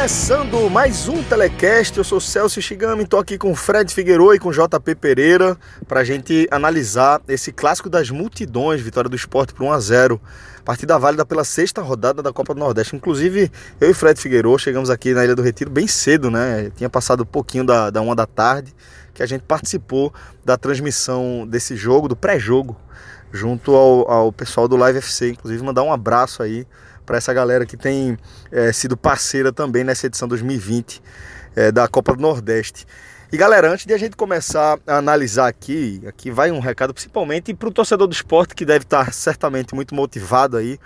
Começando mais um Telecast, eu sou Celso Shigami, estou aqui com Fred Figueiredo e com JP Pereira para a gente analisar esse clássico das multidões, vitória do esporte por 1 a 0 partida válida pela sexta rodada da Copa do Nordeste. Inclusive, eu e Fred Figueiredo chegamos aqui na Ilha do Retiro bem cedo, né? Tinha passado um pouquinho da, da uma da tarde que a gente participou da transmissão desse jogo, do pré-jogo, junto ao, ao pessoal do Live FC. Inclusive, mandar um abraço aí para essa galera que tem é, sido parceira também nessa edição 2020 é, da Copa do Nordeste. E galera, antes de a gente começar a analisar aqui, aqui vai um recado principalmente para o torcedor do esporte que deve estar certamente muito motivado aí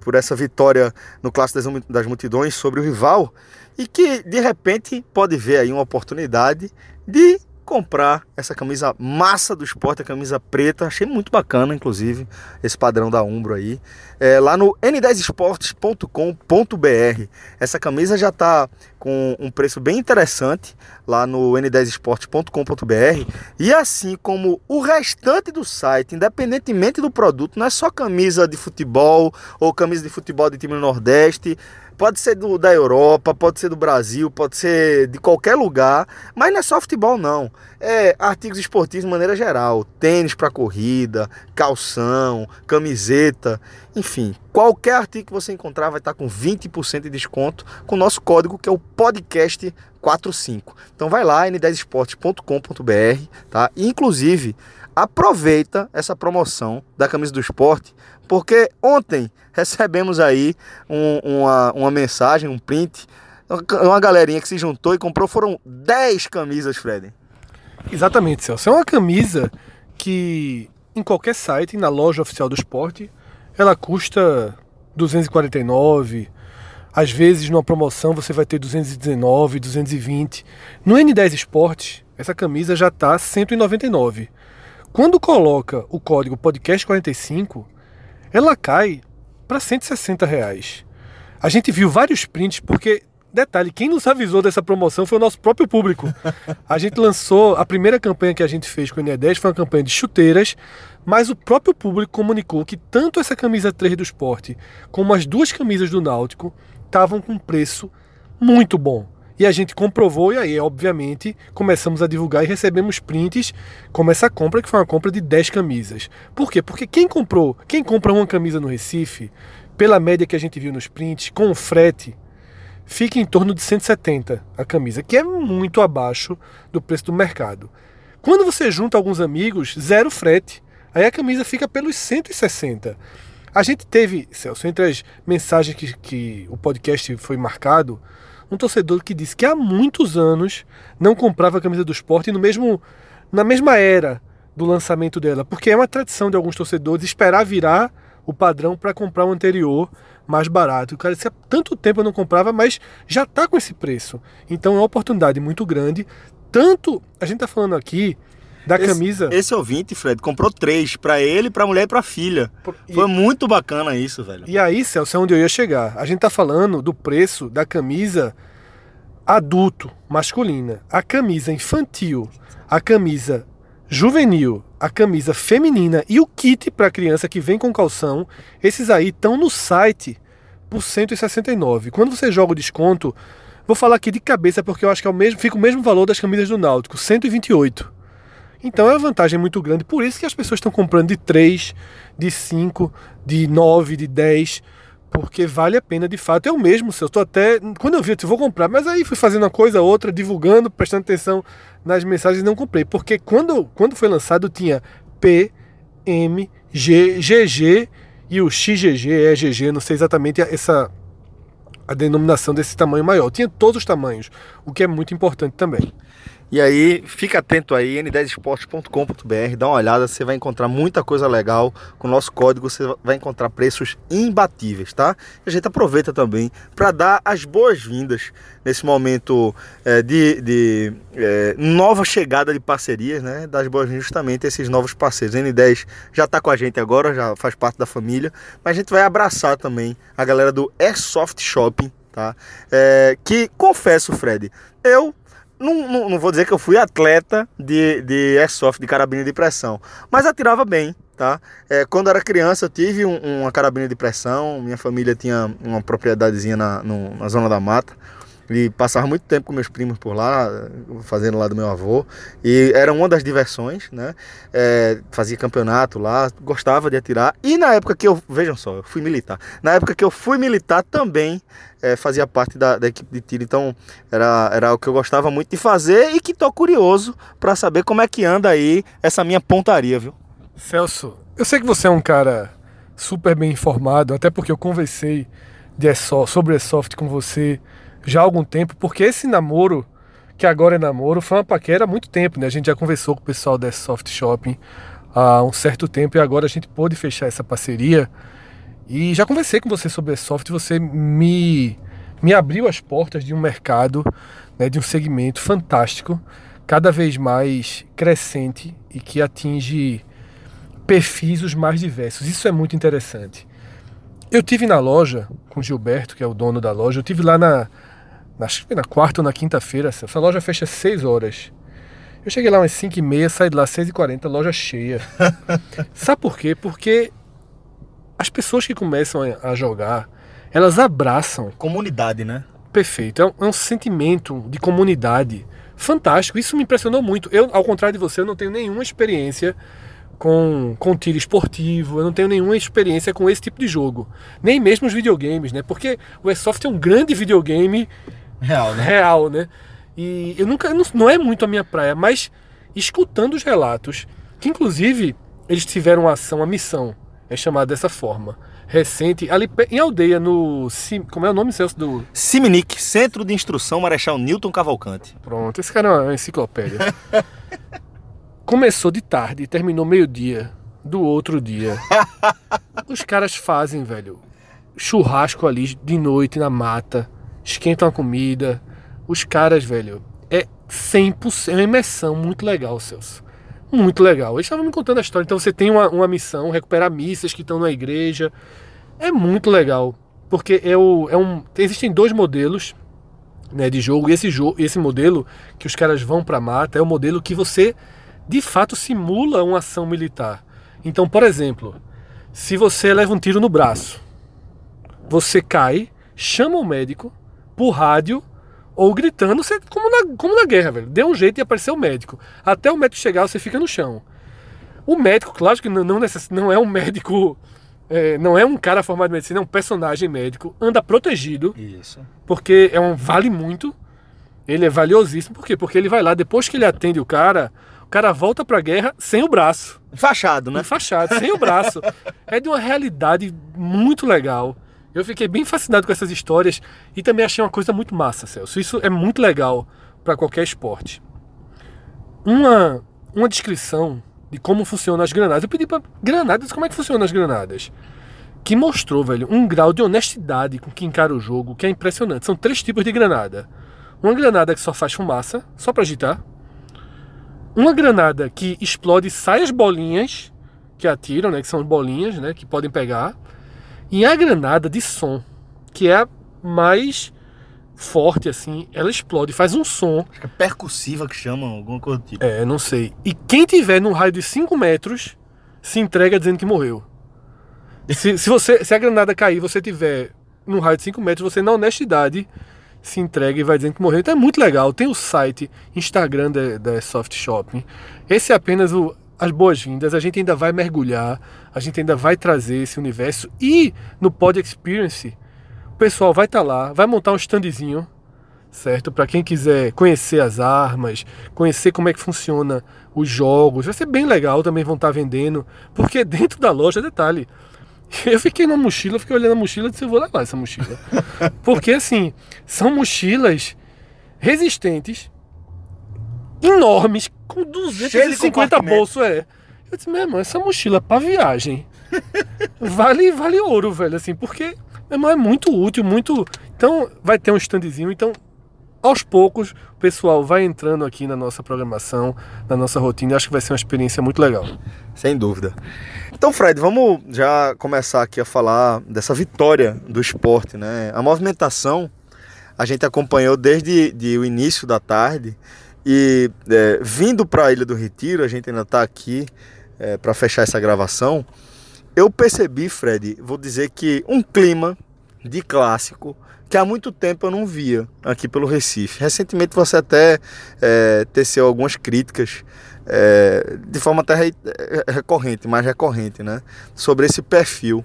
por essa vitória no Clássico das Multidões sobre o rival e que de repente pode ver aí uma oportunidade de comprar essa camisa massa do esporte, a camisa preta. Achei muito bacana, inclusive, esse padrão da Umbro aí. É, lá no n10esportes.com.br. Essa camisa já está com um preço bem interessante lá no n10esportes.com.br. E assim como o restante do site, independentemente do produto, não é só camisa de futebol ou camisa de futebol de time do Nordeste Pode ser do, da Europa, pode ser do Brasil, pode ser de qualquer lugar, mas não é só futebol não. É artigos esportivos de maneira geral, tênis para corrida, calção, camiseta, enfim, qualquer artigo que você encontrar vai estar com 20% de desconto com o nosso código que é o podcast 45. Então vai lá n10esportes.com.br, tá? inclusive aproveita essa promoção da camisa do esporte, porque ontem recebemos aí um, uma, uma mensagem, um print, uma galerinha que se juntou e comprou, foram 10 camisas, Fred. Exatamente, Celso. É uma camisa que em qualquer site, na loja oficial do esporte, ela custa 249, às vezes numa promoção você vai ter 219, 220. No N10 Esportes, essa camisa já está 199. Quando coloca o código podcast45, ela cai para 160 reais. A gente viu vários prints, porque, detalhe, quem nos avisou dessa promoção foi o nosso próprio público. A gente lançou, a primeira campanha que a gente fez com o NE10 foi uma campanha de chuteiras, mas o próprio público comunicou que tanto essa camisa 3 do esporte como as duas camisas do Náutico estavam com preço muito bom. E a gente comprovou, e aí, obviamente, começamos a divulgar e recebemos prints como essa compra, que foi uma compra de 10 camisas. Por quê? Porque quem comprou, quem compra uma camisa no Recife, pela média que a gente viu nos prints, com o frete, fica em torno de 170 a camisa, que é muito abaixo do preço do mercado. Quando você junta alguns amigos, zero frete. Aí a camisa fica pelos 160. A gente teve, Celso, entre as mensagens que, que o podcast foi marcado, um torcedor que disse que há muitos anos não comprava a camisa do esporte no mesmo, na mesma era do lançamento dela, porque é uma tradição de alguns torcedores esperar virar o padrão para comprar o anterior mais barato. O cara disse há tanto tempo eu não comprava, mas já está com esse preço. Então é uma oportunidade muito grande. Tanto a gente está falando aqui da esse, camisa. Esse ouvinte, Fred, comprou três para ele, para a mulher e para a filha. E, Foi muito bacana isso, velho. E aí, Celso, é onde eu ia chegar. A gente tá falando do preço da camisa adulto, masculina, a camisa infantil, a camisa juvenil, a camisa feminina e o kit para criança que vem com calção. Esses aí estão no site por 169. Quando você joga o desconto, vou falar aqui de cabeça porque eu acho que é o mesmo, fica o mesmo valor das camisas do Náutico, 128. Então é uma vantagem muito grande. Por isso que as pessoas estão comprando de 3, de 5, de 9, de 10. Porque vale a pena de fato. Eu mesmo, se eu estou até. Quando eu vi, eu disse, vou comprar. Mas aí fui fazendo uma coisa, outra, divulgando, prestando atenção nas mensagens e não comprei. Porque quando, quando foi lançado tinha P, MGGG e o XGG é GG, não sei exatamente essa a denominação desse tamanho maior. Tinha todos os tamanhos, o que é muito importante também. E aí, fica atento aí, n10esportes.com.br, dá uma olhada, você vai encontrar muita coisa legal. Com o nosso código você vai encontrar preços imbatíveis, tá? E a gente aproveita também para dar as boas-vindas nesse momento é, de, de é, nova chegada de parcerias, né? Das boas-vindas justamente a esses novos parceiros. A N10 já está com a gente agora, já faz parte da família, mas a gente vai abraçar também a galera do Airsoft Shopping, tá? É, que confesso, Fred, eu não, não, não, vou dizer que eu fui atleta de, de airsoft, de carabina de pressão, mas atirava bem, tá? É, quando era criança eu tive um, uma carabina de pressão, minha família tinha uma propriedadezinha na, no, na zona da mata, e passava muito tempo com meus primos por lá, fazendo lá do meu avô. E era uma das diversões, né? É, fazia campeonato lá, gostava de atirar. E na época que eu, vejam só, eu fui militar. Na época que eu fui militar também é, fazia parte da, da, equipe de tiro. Então era, era o que eu gostava muito de fazer e que tô curioso para saber como é que anda aí essa minha pontaria, viu? Celso, eu sei que você é um cara super bem informado, até porque eu conversei de Airsoft, sobre Airsoft com você já há algum tempo, porque esse namoro, que agora é namoro, foi uma paquera há muito tempo, né? A gente já conversou com o pessoal da Soft Shopping há um certo tempo e agora a gente pôde fechar essa parceria. E já conversei com você sobre a Soft, você me, me abriu as portas de um mercado, né, de um segmento fantástico, cada vez mais crescente e que atinge perfis os mais diversos. Isso é muito interessante. Eu tive na loja com o Gilberto, que é o dono da loja, eu tive lá na acho que na quarta ou na quinta-feira, essa loja fecha às 6 horas. Eu cheguei lá umas 5 e meia, saí de lá às 6 e 40 loja cheia. Sabe por quê? Porque as pessoas que começam a jogar, elas abraçam. Comunidade, né? Perfeito. É um, é um sentimento de comunidade fantástico. Isso me impressionou muito. Eu, ao contrário de você, eu não tenho nenhuma experiência com, com tiro esportivo, eu não tenho nenhuma experiência com esse tipo de jogo. Nem mesmo os videogames, né? Porque o Airsoft é um grande videogame Real, né? Real, né? E eu nunca. Não, não é muito a minha praia, mas escutando os relatos, que inclusive eles tiveram uma ação, uma missão, é chamada dessa forma. Recente, ali em aldeia, no. Como é o nome, Celso? Do. Siminic, Centro de Instrução Marechal Newton Cavalcante. Pronto, esse cara é uma enciclopédia. Começou de tarde e terminou meio-dia do outro dia. Os caras fazem, velho, churrasco ali de noite na mata esquentam a comida. Os caras, velho, é 100%, é uma imersão muito legal, Celso. Muito legal. Eles estavam me contando a história. Então você tem uma, uma missão, recuperar missas que estão na igreja. É muito legal. Porque é, o, é um. Existem dois modelos né, de jogo. E esse, jogo, esse modelo que os caras vão pra mata é o modelo que você de fato simula uma ação militar. Então, por exemplo, se você leva um tiro no braço, você cai, chama o médico, por rádio ou gritando, você, como, na, como na guerra, velho. Dê um jeito de aparecer o médico. Até o médico chegar, você fica no chão. O médico, claro que não, não, necess, não é um médico. É, não é um cara formado em medicina, é um personagem médico. Anda protegido. Isso. Porque é um vale muito. Ele é valiosíssimo. Por quê? Porque ele vai lá, depois que ele atende o cara, o cara volta pra guerra sem o braço. Fachado, né? Fachado, sem o braço. É de uma realidade muito legal. Eu fiquei bem fascinado com essas histórias e também achei uma coisa muito massa, Celso. Isso é muito legal para qualquer esporte. Uma, uma descrição de como funcionam as granadas. Eu pedi para granadas, como é que funcionam as granadas? Que mostrou, velho, um grau de honestidade com que encara o jogo que é impressionante. São três tipos de granada. Uma granada que só faz fumaça, só para agitar. Uma granada que explode sai as bolinhas que atiram, né, que são bolinhas, né, que podem pegar. E a granada de som, que é a mais forte, assim, ela explode, faz um som. Acho que é percussiva que chamam, alguma coisa do tipo. É, não sei. E quem tiver num raio de 5 metros se entrega dizendo que morreu. Se, se, você, se a granada cair você tiver num raio de 5 metros, você na honestidade se entrega e vai dizendo que morreu. Então é muito legal. Tem o site, Instagram da, da Soft Shopping. Esse é apenas o, as boas-vindas. A gente ainda vai mergulhar, a gente ainda vai trazer esse universo. E no Pod Experience, o pessoal vai estar tá lá, vai montar um standzinho, certo? Para quem quiser conhecer as armas, conhecer como é que funciona os jogos, vai ser bem legal, também vão estar tá vendendo, porque dentro da loja, detalhe, eu fiquei na mochila, fiquei olhando a mochila e disse, eu vou levar essa mochila. Porque assim, são mochilas resistentes, enormes, com 250 bolsos, é. Eu disse, meu irmão, essa mochila para viagem vale, vale ouro, velho, assim, porque, meu irmão, é muito útil, muito. Então, vai ter um standzinho, então aos poucos o pessoal vai entrando aqui na nossa programação, na nossa rotina. Acho que vai ser uma experiência muito legal. Sem dúvida. Então, Fred, vamos já começar aqui a falar dessa vitória do esporte, né? A movimentação a gente acompanhou desde de o início da tarde e é, vindo para a Ilha do Retiro, a gente ainda está aqui é, para fechar essa gravação. Eu percebi, Fred, vou dizer que um clima de clássico que há muito tempo eu não via aqui pelo Recife. Recentemente você até é, teceu algumas críticas é, de forma até é, recorrente, mais recorrente, né? Sobre esse perfil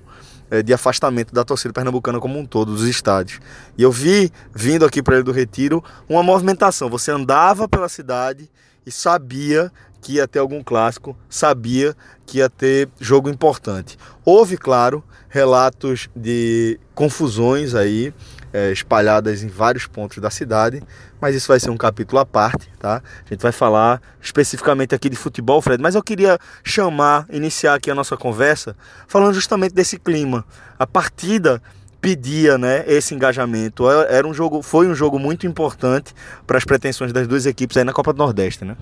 é, de afastamento da torcida pernambucana como um todo, dos estádios. E eu vi, vindo aqui para ele do Retiro, uma movimentação. Você andava pela cidade e sabia que ia ter algum clássico, sabia que ia ter jogo importante. Houve, claro, relatos de confusões aí, é, espalhadas em vários pontos da cidade, mas isso vai ser um capítulo à parte, tá? A gente vai falar especificamente aqui de futebol, Fred, mas eu queria chamar, iniciar aqui a nossa conversa falando justamente desse clima. A partida pedia, né, esse engajamento. É, era um jogo, foi um jogo muito importante para as pretensões das duas equipes aí na Copa do Nordeste, né?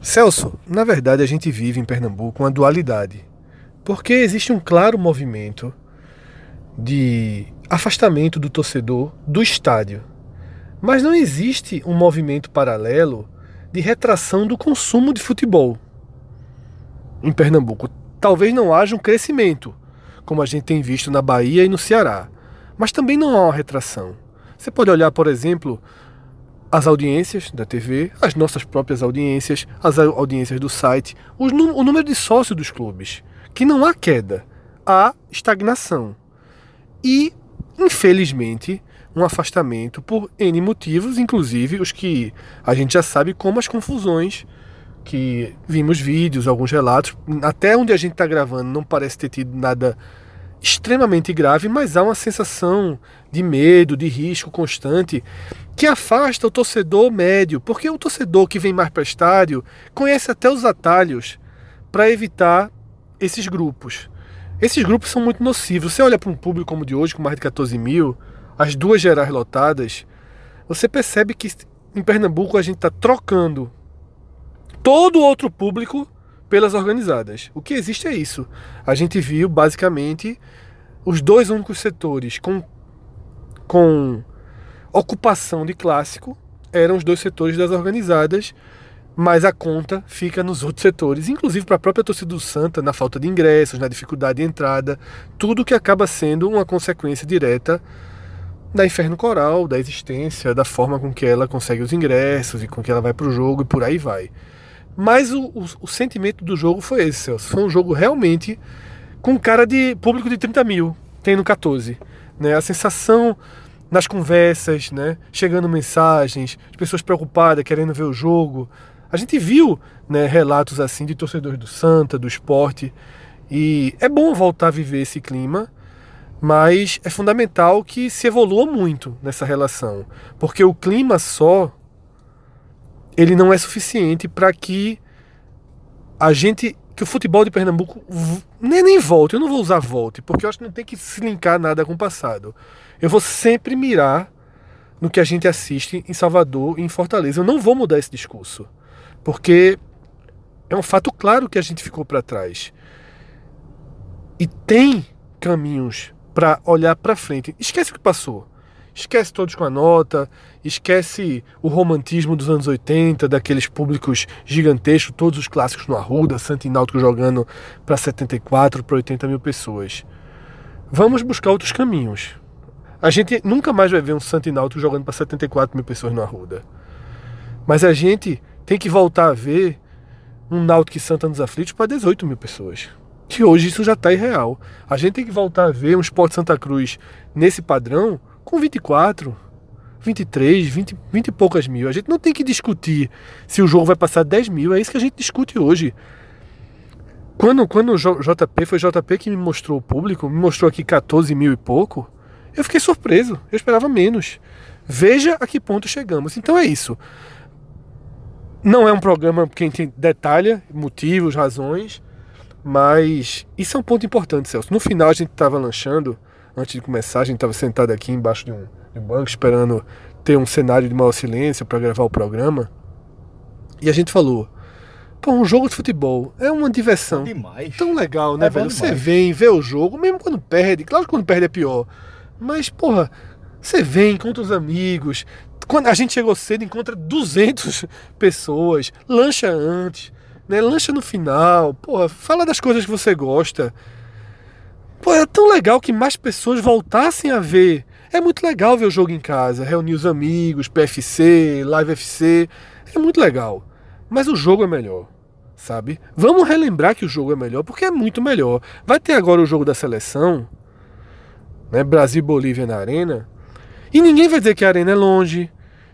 Celso, na verdade a gente vive em Pernambuco uma dualidade. Porque existe um claro movimento de afastamento do torcedor do estádio. Mas não existe um movimento paralelo de retração do consumo de futebol. Em Pernambuco, talvez não haja um crescimento, como a gente tem visto na Bahia e no Ceará, mas também não há uma retração. Você pode olhar, por exemplo, as audiências da TV, as nossas próprias audiências, as audiências do site, o número de sócios dos clubes, que não há queda, há estagnação. E infelizmente, um afastamento por N motivos, inclusive os que a gente já sabe como as confusões que vimos vídeos, alguns relatos, até onde a gente está gravando não parece ter tido nada extremamente grave, mas há uma sensação de medo, de risco constante que afasta o torcedor médio, porque o torcedor que vem mais para estádio conhece até os atalhos para evitar esses grupos. Esses grupos são muito nocivos. Você olha para um público como o de hoje, com mais de 14 mil, as duas gerais lotadas, você percebe que em Pernambuco a gente está trocando todo o outro público pelas organizadas. O que existe é isso. A gente viu basicamente os dois únicos setores com, com ocupação de clássico eram os dois setores das organizadas mas a conta fica nos outros setores, inclusive para a própria torcida do Santa, na falta de ingressos, na dificuldade de entrada, tudo que acaba sendo uma consequência direta da Inferno Coral, da existência, da forma com que ela consegue os ingressos e com que ela vai para o jogo e por aí vai. Mas o, o, o, sentimento do jogo foi esse, Celso. Foi um jogo realmente com cara de público de 30 mil, tendo 14. Né? A sensação nas conversas, né? chegando mensagens, as pessoas preocupadas, querendo ver o jogo, a gente viu né, relatos assim de torcedores do Santa, do esporte, e é bom voltar a viver esse clima, mas é fundamental que se evolua muito nessa relação, porque o clima só ele não é suficiente para que a gente que o futebol de Pernambuco nem, nem volte, eu não vou usar volte, porque eu acho que não tem que se linkar nada com o passado. Eu vou sempre mirar no que a gente assiste em Salvador e em Fortaleza. Eu não vou mudar esse discurso. Porque é um fato claro que a gente ficou para trás. E tem caminhos para olhar para frente. Esquece o que passou. Esquece todos com a nota, esquece o romantismo dos anos 80, daqueles públicos gigantescos, todos os clássicos no Arruda, Santo Náutico jogando para 74, para 80 mil pessoas. Vamos buscar outros caminhos. A gente nunca mais vai ver um Santo Náutico jogando para 74 mil pessoas no Arruda. Mas a gente tem que voltar a ver um Náutico Santa nos aflitos para 18 mil pessoas. Que hoje isso já está irreal. A gente tem que voltar a ver um Sport Santa Cruz nesse padrão com 24. 23, 20, 20 e poucas mil. A gente não tem que discutir se o jogo vai passar 10 mil, é isso que a gente discute hoje. Quando, quando o JP foi o JP que me mostrou o público, me mostrou aqui 14 mil e pouco, eu fiquei surpreso, eu esperava menos. Veja a que ponto chegamos. Então é isso. Não é um programa que a gente detalha motivos, razões, mas isso é um ponto importante, Celso. No final a gente estava lanchando, antes de começar, a gente estava sentado aqui embaixo de um, de um banco esperando ter um cenário de maior silêncio para gravar o programa. E a gente falou: pô, um jogo de futebol é uma diversão. É demais. Tão legal, né, é velho? Você vem, vê o jogo, mesmo quando perde. Claro que quando perde é pior. Mas, porra, você vem, encontra os amigos. Quando a gente chegou cedo, encontra 200 pessoas, lancha antes né? Lancha no final, porra, fala das coisas que você gosta. Pô, é tão legal que mais pessoas voltassem a ver. É muito legal ver o jogo em casa, reunir os amigos, PFC, Live FC. É muito legal. Mas o jogo é melhor, sabe? Vamos relembrar que o jogo é melhor, porque é muito melhor. Vai ter agora o jogo da seleção, né? Brasil e Bolívia na Arena. E ninguém vai dizer que a Arena é longe.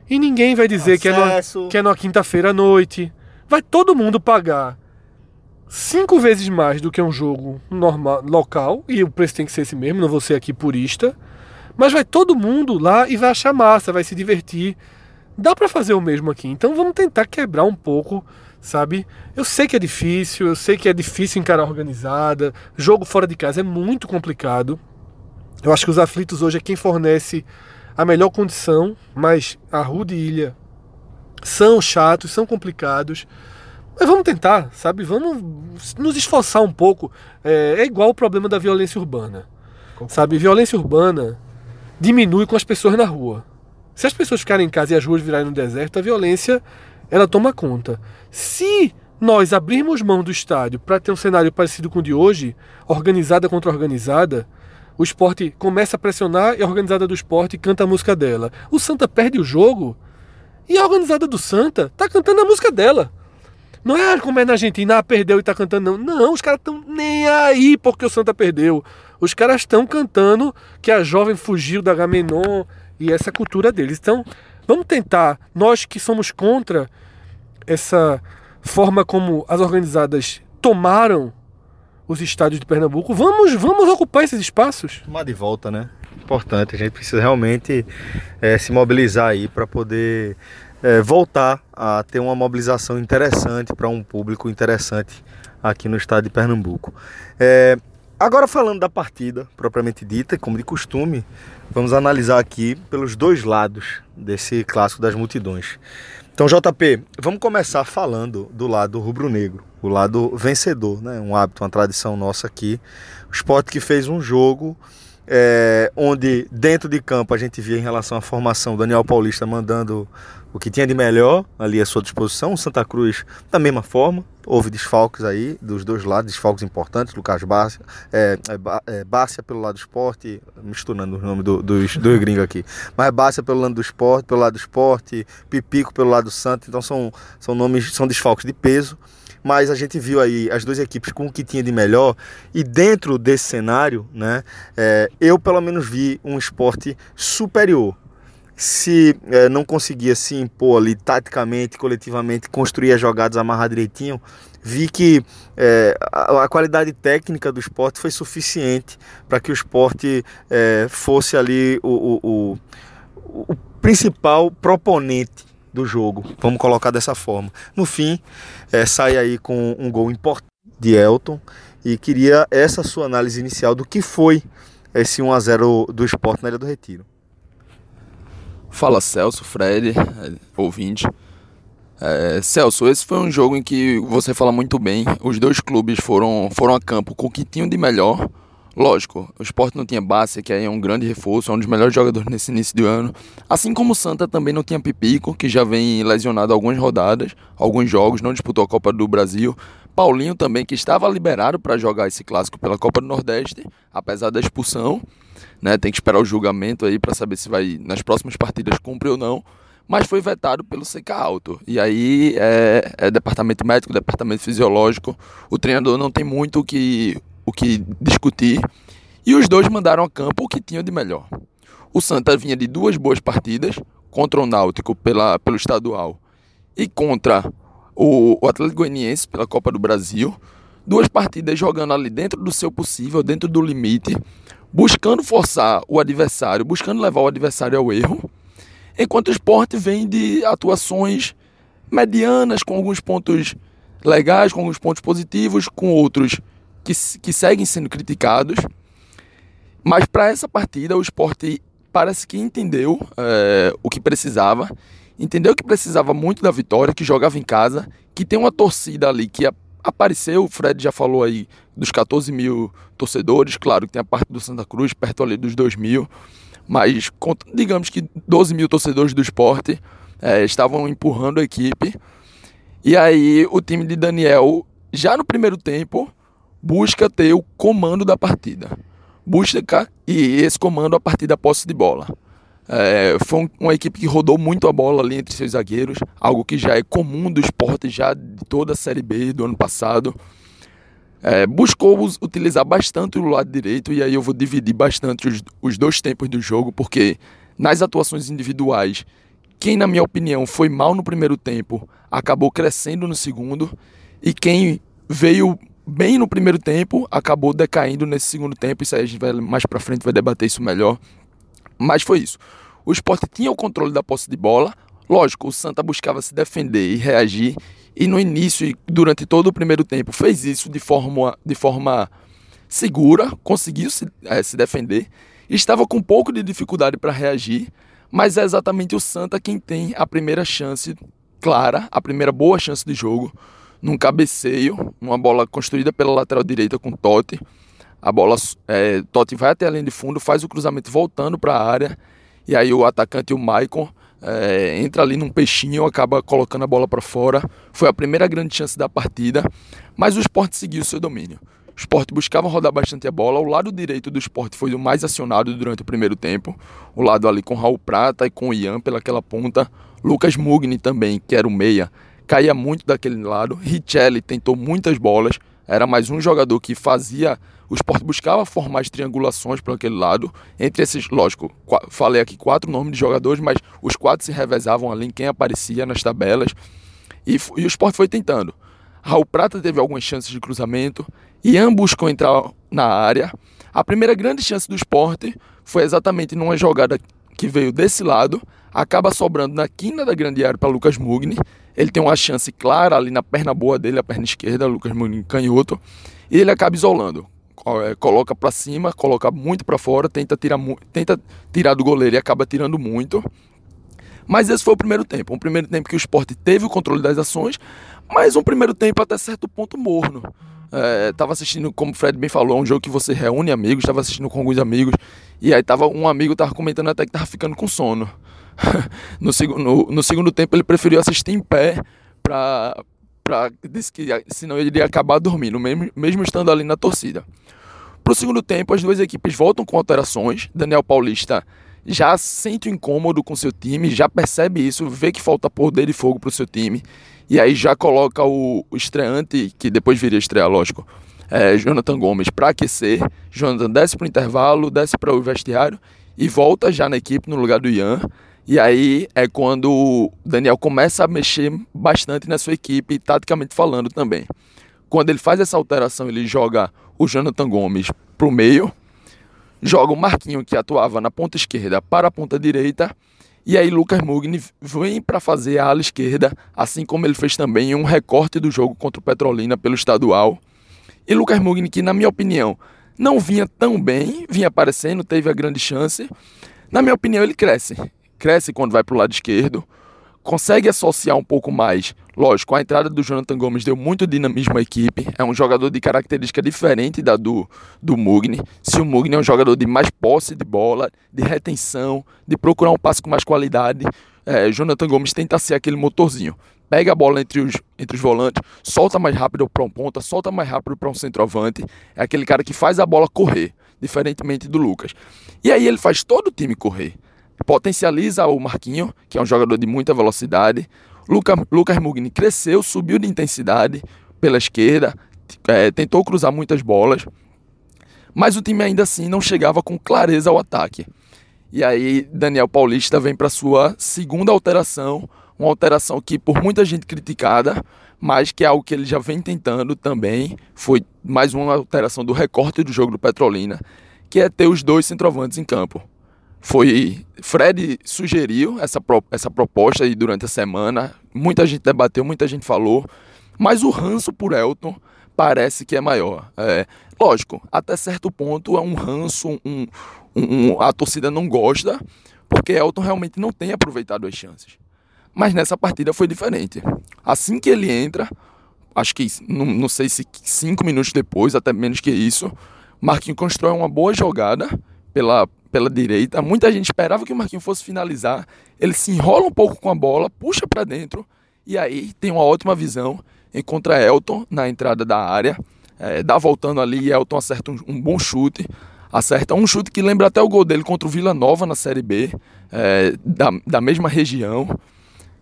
E ninguém vai dizer que é, no, que é na quinta-feira à noite vai todo mundo pagar cinco vezes mais do que um jogo normal, local, e o preço tem que ser esse mesmo, não vou ser aqui purista, mas vai todo mundo lá e vai achar massa, vai se divertir. Dá para fazer o mesmo aqui, então vamos tentar quebrar um pouco, sabe? Eu sei que é difícil, eu sei que é difícil encarar organizada, jogo fora de casa é muito complicado. Eu acho que os aflitos hoje é quem fornece a melhor condição, mas a Rude Ilha são chatos, são complicados. Mas vamos tentar, sabe? Vamos nos esforçar um pouco. É, é igual o problema da violência urbana. Sabe? Violência urbana diminui com as pessoas na rua. Se as pessoas ficarem em casa e as ruas virarem no deserto, a violência ela toma conta. Se nós abrirmos mão do estádio para ter um cenário parecido com o de hoje, organizada contra organizada, o esporte começa a pressionar e a organizada do esporte canta a música dela. O Santa perde o jogo e a organizada do Santa tá cantando a música dela. Não é como é na Argentina, ah, perdeu e tá cantando, não. Não, os caras estão nem aí porque o Santa perdeu. Os caras estão cantando que a jovem fugiu da Gamenon e essa cultura deles. Então, vamos tentar, nós que somos contra essa forma como as organizadas tomaram os estádios de Pernambuco, vamos, vamos ocupar esses espaços. Tomar de volta, né? importante. A gente precisa realmente é, se mobilizar aí para poder é, voltar a ter uma mobilização interessante para um público interessante aqui no estado de Pernambuco. É, agora falando da partida propriamente dita, como de costume, vamos analisar aqui pelos dois lados desse clássico das multidões. Então, JP, vamos começar falando do lado rubro-negro, o lado vencedor, né? um hábito, uma tradição nossa aqui. O esporte que fez um jogo é, onde dentro de campo a gente via em relação à formação Daniel Paulista mandando o que tinha de melhor ali à sua disposição, o Santa Cruz da mesma forma, houve desfalques aí dos dois lados, desfalques importantes, Lucas Bárcia, é, é, é Bárcia pelo lado do esporte, misturando o nome do, dos do gringos aqui, mas Bárcia pelo lado do esporte, pelo lado do esporte, Pipico pelo lado do Santa, então são, são nomes, são desfalques de peso, mas a gente viu aí as duas equipes com o que tinha de melhor e dentro desse cenário, né, é, eu pelo menos vi um esporte superior. Se é, não conseguia se impor ali taticamente, coletivamente, construir as jogadas, amarrar direitinho, vi que é, a, a, qualidade técnica do esporte foi suficiente para que o esporte é, fosse ali o, o, o, o principal proponente do jogo, vamos colocar dessa forma. No fim, é, sai aí com um gol importante de Elton e queria essa sua análise inicial do que foi esse 1 a 0 do esporte na Ilha do Retiro. Fala Celso, Fred, ouvinte. É, Celso, esse foi um jogo em que você fala muito bem. Os dois clubes foram, foram a campo com o que tinham de melhor Lógico, o Sport não tinha Bárcia, que aí é um grande reforço, é um dos melhores jogadores nesse início do ano. Assim como o Santa também não tinha Pipico, que já vem lesionado algumas rodadas, alguns jogos, não disputou a Copa do Brasil. Paulinho também, que estava liberado para jogar esse clássico pela Copa do Nordeste, apesar da expulsão. Né, tem que esperar o julgamento aí para saber se vai nas próximas partidas cumprir ou não. Mas foi vetado pelo CK Alto. E aí é, é departamento médico, departamento fisiológico. O treinador não tem muito o que o que discutir, e os dois mandaram a campo o que tinham de melhor. O Santa vinha de duas boas partidas, contra o Náutico pela, pelo estadual e contra o, o Atlético Goianiense pela Copa do Brasil. Duas partidas jogando ali dentro do seu possível, dentro do limite, buscando forçar o adversário, buscando levar o adversário ao erro. Enquanto o esporte vem de atuações medianas, com alguns pontos legais, com alguns pontos positivos, com outros que, que seguem sendo criticados. Mas para essa partida, o esporte parece que entendeu é, o que precisava, entendeu que precisava muito da vitória, que jogava em casa, que tem uma torcida ali que apareceu, o Fred já falou aí dos 14 mil torcedores, claro que tem a parte do Santa Cruz, perto ali dos 2 mil, mas digamos que 12 mil torcedores do esporte é, estavam empurrando a equipe. E aí o time de Daniel, já no primeiro tempo, busca ter o comando da partida. Busca e esse comando a partir da posse de bola. É, foi uma equipe que rodou muito a bola ali entre seus zagueiros, algo que já é comum do esporte já de toda a Série B do ano passado. É, buscou utilizar bastante o lado direito, e aí eu vou dividir bastante os, os dois tempos do jogo, porque nas atuações individuais, quem, na minha opinião, foi mal no primeiro tempo, acabou crescendo no segundo, e quem veio bem no primeiro tempo, acabou decaindo nesse segundo tempo. Isso aí a gente vai mais para frente vai debater isso melhor. Mas foi isso. O esporte tinha o controle da posse de bola. Lógico, o Santa buscava se defender e reagir. E no início e durante todo o primeiro tempo fez isso de forma, de forma segura, conseguiu se, é, se defender. Estava com um pouco de dificuldade para reagir, mas é exatamente o Santa quem tem a primeira chance clara, a primeira boa chance de jogo, num cabeceio, uma bola construída pela lateral direita com Totti. A bola, é, Totti vai até a linha de fundo, faz o cruzamento voltando para a área, e aí o atacante, o Maicon, é, entra ali num peixinho, acaba colocando a bola para fora. Foi a primeira grande chance da partida, mas o esporte seguiu seu domínio. O esporte buscava rodar bastante a bola. O lado direito do esporte foi o mais acionado durante o primeiro tempo. O lado ali com Raul Prata e com Ian pelaquela ponta. Lucas Mugni também, que era o meia, caía muito daquele lado. Richelli tentou muitas bolas, era mais um jogador que fazia. O esporte buscava formar as triangulações para aquele lado. Entre esses, lógico, falei aqui quatro nomes de jogadores, mas os quatro se revezavam ali em quem aparecia nas tabelas. E, e o esporte foi tentando. Raul Prata teve algumas chances de cruzamento. Ian buscou entrar na área. A primeira grande chance do esporte foi exatamente numa jogada que veio desse lado, acaba sobrando na quina da grande área para Lucas Mugni. Ele tem uma chance clara ali na perna boa dele, a perna esquerda, Lucas Mugni canhoto, e ele acaba isolando. É, coloca para cima, coloca muito para fora, tenta tirar, tenta tirar do goleiro e acaba tirando muito. Mas esse foi o primeiro tempo. Um primeiro tempo que o esporte teve o controle das ações, mas um primeiro tempo até certo ponto morno. É, tava assistindo, como o Fred bem falou, um jogo que você reúne amigos, estava assistindo com alguns amigos, e aí tava um amigo tava comentando até que tava ficando com sono. no, no, no, segundo tempo ele preferiu assistir em pé para para disse que senão ele iria acabar dormindo, mesmo, mesmo estando ali na torcida. Para o segundo tempo, as duas equipes voltam com alterações. Daniel Paulista já sente o incômodo com seu time, já percebe isso, vê que falta poder e fogo para o seu time e aí já coloca o, o estreante, que depois viria estrear, lógico, é, Jonathan Gomes para aquecer. Jonathan desce para o intervalo, desce para o vestiário e volta já na equipe no lugar do Ian. E aí é quando o Daniel começa a mexer bastante na sua equipe, taticamente falando também. Quando ele faz essa alteração, ele joga o Jonathan Gomes para o meio, joga o Marquinho, que atuava na ponta esquerda, para a ponta direita e aí Lucas Mugni vem para fazer a ala esquerda, assim como ele fez também um recorte do jogo contra o Petrolina pelo estadual. E Lucas Mugni, que na minha opinião não vinha tão bem, vinha aparecendo, teve a grande chance. Na minha opinião, ele cresce. Cresce quando vai para o lado esquerdo consegue associar um pouco mais. Lógico, a entrada do Jonathan Gomes deu muito dinamismo à equipe. É um jogador de característica diferente da do, do Mugni. Se o Mugni é um jogador de mais posse de bola, de retenção, de procurar um passe com mais qualidade, é, Jonathan Gomes tenta ser aquele motorzinho. Pega a bola entre os, entre os volantes, solta mais rápido para um ponta, solta mais rápido para um centroavante. É aquele cara que faz a bola correr, diferentemente do Lucas. E aí ele faz todo o time correr potencializa o Marquinho, que é um jogador de muita velocidade. Luca, Lucas Mugni cresceu, subiu de intensidade pela esquerda, é, tentou cruzar muitas bolas, mas o time ainda assim não chegava com clareza ao ataque. E aí Daniel Paulista vem para sua segunda alteração, uma alteração que por muita gente criticada, mas que é algo que ele já vem tentando também, foi mais uma alteração do recorte do jogo do Petrolina, que é ter os dois centroavantes em campo. Foi Fred sugeriu essa, essa proposta aí durante a semana, muita gente debateu, muita gente falou, mas o ranço por Elton parece que é maior. É, lógico, até certo ponto é um ranço, um, um, a torcida não gosta, porque Elton realmente não tem aproveitado as chances. Mas nessa partida foi diferente. Assim que ele entra, acho que não, não sei se cinco minutos depois, até menos que isso, Marquinhos constrói uma boa jogada pela, pela direita. Muita gente esperava que o Marquinhos fosse finalizar. Ele se enrola um pouco com a bola, puxa para dentro e aí tem uma ótima visão. Encontra Elton na entrada da área, é, dá voltando ali e Elton acerta um, um, bom chute. Acerta um chute que lembra até o gol dele contra o Vila Nova na Série B, é, da, da mesma região.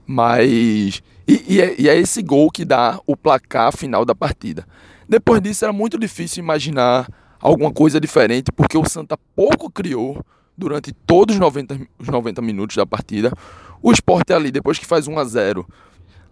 Mas. E, e, é, e é esse gol que dá o placar final da partida. Depois disso era muito difícil imaginar alguma coisa diferente, porque o Santa pouco criou durante todos os 90, os 90 minutos da partida. O esporte ali, depois que faz 1 a 0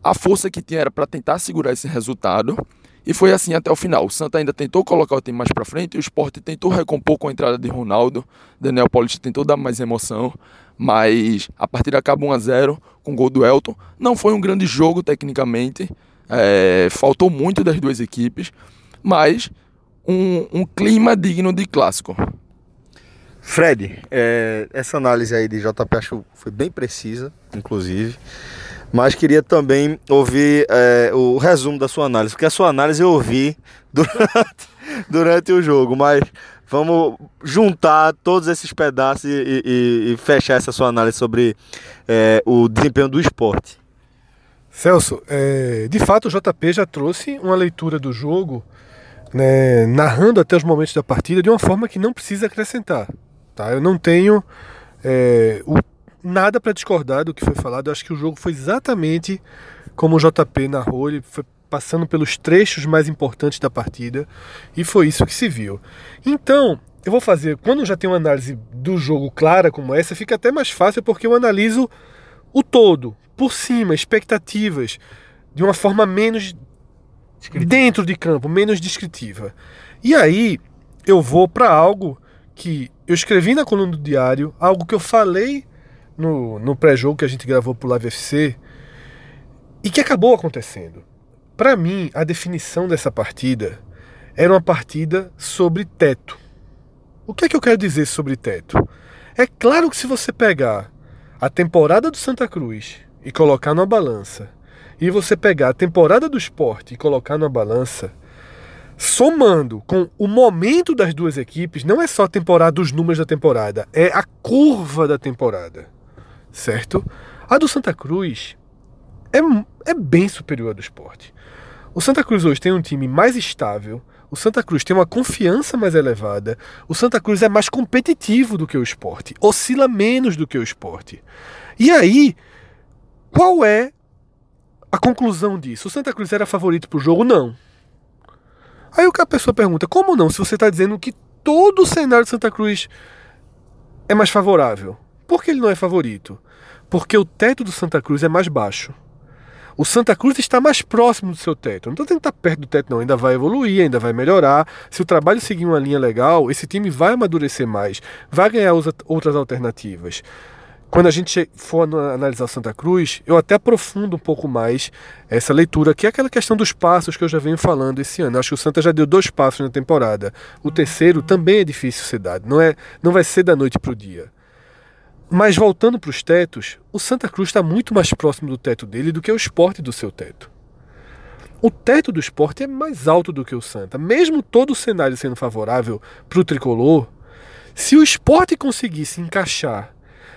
a força que tinha era para tentar segurar esse resultado. E foi assim até o final. O Santa ainda tentou colocar o time mais para frente, o Sport tentou recompor com a entrada de Ronaldo. Daniel Paulista tentou dar mais emoção, mas a partida acaba 1 a 0 com o gol do Elton. Não foi um grande jogo tecnicamente, é, faltou muito das duas equipes, mas um, um clima digno de clássico. Fred, é, essa análise aí de JP acho foi bem precisa, inclusive mas queria também ouvir é, o resumo da sua análise, porque a sua análise eu ouvi durante, durante o jogo, mas vamos juntar todos esses pedaços e, e, e fechar essa sua análise sobre é, o desempenho do esporte. Celso, é, de fato o JP já trouxe uma leitura do jogo, né, narrando até os momentos da partida de uma forma que não precisa acrescentar. Tá? Eu não tenho é, o nada para discordar do que foi falado. Eu acho que o jogo foi exatamente como o JP narrou, ele foi passando pelos trechos mais importantes da partida e foi isso que se viu. Então, eu vou fazer, quando já tem uma análise do jogo clara como essa, fica até mais fácil porque eu analiso o todo, por cima, expectativas, de uma forma menos dentro de campo, menos descritiva. E aí eu vou para algo que eu escrevi na coluna do diário, algo que eu falei no, no pré-jogo que a gente gravou pro Live FC e que acabou acontecendo. Para mim, a definição dessa partida era uma partida sobre teto. O que é que eu quero dizer sobre teto? É claro que se você pegar a temporada do Santa Cruz e colocar numa balança, e você pegar a temporada do esporte e colocar numa balança, somando com o momento das duas equipes, não é só a temporada dos números da temporada, é a curva da temporada certo? A do Santa Cruz é, é bem superior à do esporte. O Santa Cruz hoje tem um time mais estável, o Santa Cruz tem uma confiança mais elevada, o Santa Cruz é mais competitivo do que o esporte, oscila menos do que o esporte. E aí, qual é a conclusão disso? O Santa Cruz era favorito para o jogo? Não. Aí a pessoa pergunta: como não? Se você está dizendo que todo o cenário de Santa Cruz é mais favorável, por que ele não é favorito? porque o teto do Santa Cruz é mais baixo. O Santa Cruz está mais próximo do seu teto. Não estou dizendo que está perto do teto, não. Ainda vai evoluir, ainda vai melhorar. Se o trabalho seguir uma linha legal, esse time vai amadurecer mais, vai ganhar outras alternativas. Quando a gente for analisar Santa Cruz, eu até aprofundo um pouco mais essa leitura, que é aquela questão dos passos que eu já venho falando esse ano. Acho que o Santa já deu dois passos na temporada. O terceiro também é difícil ser dado. Não, é, não vai ser da noite para o dia. Mas voltando para os tetos, o Santa Cruz está muito mais próximo do teto dele do que o esporte do seu teto. O teto do esporte é mais alto do que o Santa. Mesmo todo o cenário sendo favorável para o tricolor, se o esporte conseguisse encaixar,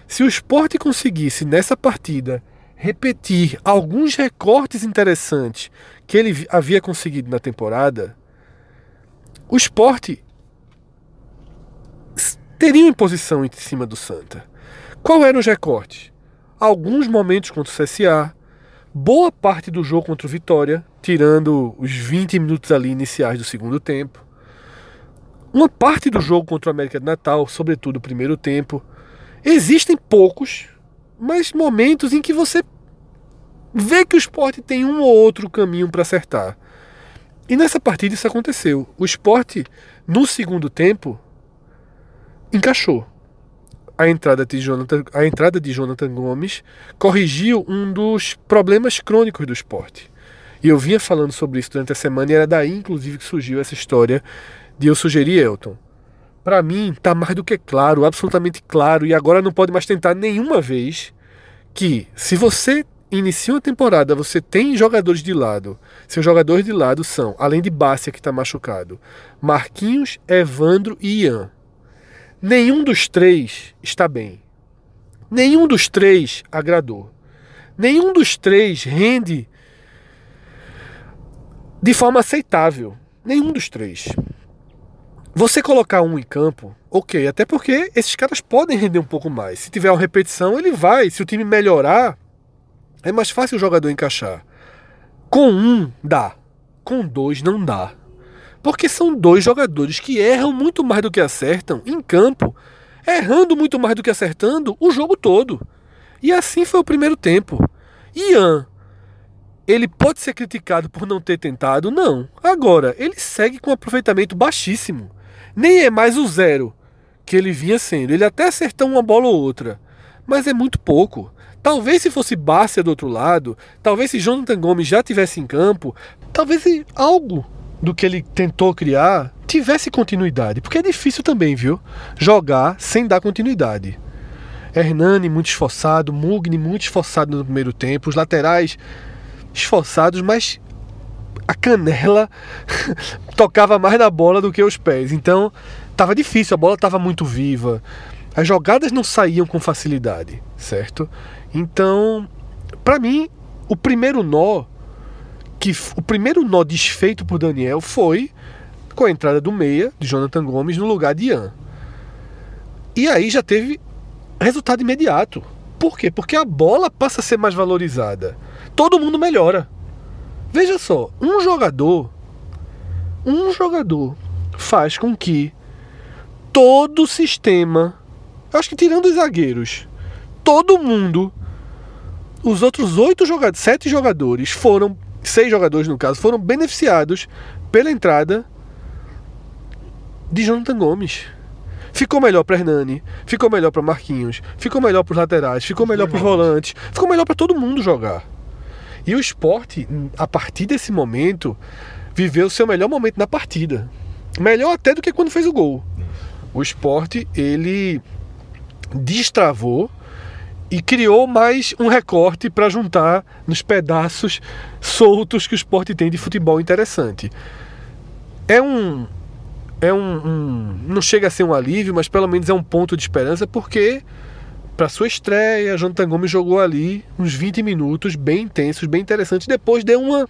se o esporte conseguisse nessa partida repetir alguns recortes interessantes que ele havia conseguido na temporada, o esporte teria uma posição em cima do Santa. Qual eram os recortes? Alguns momentos contra o CSA, boa parte do jogo contra o Vitória, tirando os 20 minutos ali iniciais do segundo tempo. Uma parte do jogo contra o América de Natal, sobretudo o primeiro tempo. Existem poucos, mas momentos em que você vê que o esporte tem um ou outro caminho para acertar. E nessa partida isso aconteceu. O esporte, no segundo tempo, encaixou. A entrada, de Jonathan, a entrada de Jonathan Gomes corrigiu um dos problemas crônicos do esporte. E eu vinha falando sobre isso durante a semana e era daí, inclusive, que surgiu essa história de eu sugerir Elton. Para mim, tá mais do que claro, absolutamente claro, e agora não pode mais tentar nenhuma vez que se você inicia uma temporada, você tem jogadores de lado. Seus jogadores de lado são, além de Bárcia que está machucado, Marquinhos, Evandro e Ian. Nenhum dos três está bem. Nenhum dos três agradou. Nenhum dos três rende de forma aceitável. Nenhum dos três. Você colocar um em campo, ok, até porque esses caras podem render um pouco mais. Se tiver uma repetição, ele vai. Se o time melhorar, é mais fácil o jogador encaixar. Com um, dá. Com dois, não dá. Porque são dois jogadores que erram muito mais do que acertam em campo, errando muito mais do que acertando o jogo todo. E assim foi o primeiro tempo. Ian, ele pode ser criticado por não ter tentado? Não. Agora, ele segue com um aproveitamento baixíssimo. Nem é mais o zero que ele vinha sendo. Ele até acertou uma bola ou outra, mas é muito pouco. Talvez se fosse Bárcia do outro lado, talvez se Jonathan Gomes já tivesse em campo, talvez algo do que ele tentou criar tivesse continuidade. Porque é difícil também, viu? Jogar sem dar continuidade. Hernani muito esforçado, Mugni muito esforçado no primeiro tempo, os laterais esforçados, mas a canela tocava mais na bola do que os pés. Então, estava difícil, a bola estava muito viva. As jogadas não saíam com facilidade, certo? Então, para mim, o primeiro nó que o primeiro nó desfeito por Daniel foi com a entrada do meia de Jonathan Gomes no lugar de Ian. E aí já teve resultado imediato. Por quê? Porque a bola passa a ser mais valorizada. Todo mundo melhora. Veja só, um jogador um jogador faz com que todo o sistema, acho que tirando os zagueiros, todo mundo os outros oito jogadores, sete jogadores foram, seis jogadores no caso, foram beneficiados pela entrada de Jonathan Gomes. Ficou melhor para Hernani, ficou melhor para Marquinhos, ficou melhor para os laterais, ficou melhor para os volantes, ficou melhor para todo mundo jogar. E o esporte, a partir desse momento, viveu o seu melhor momento na partida. Melhor até do que quando fez o gol. O esporte, ele destravou e criou mais um recorte para juntar nos pedaços soltos que o esporte tem de futebol interessante. É um. É um, um Não chega a ser um alívio, mas pelo menos é um ponto de esperança, porque para sua estreia, Jonathan Gomes jogou ali uns 20 minutos bem intensos, bem interessantes. Depois deu uma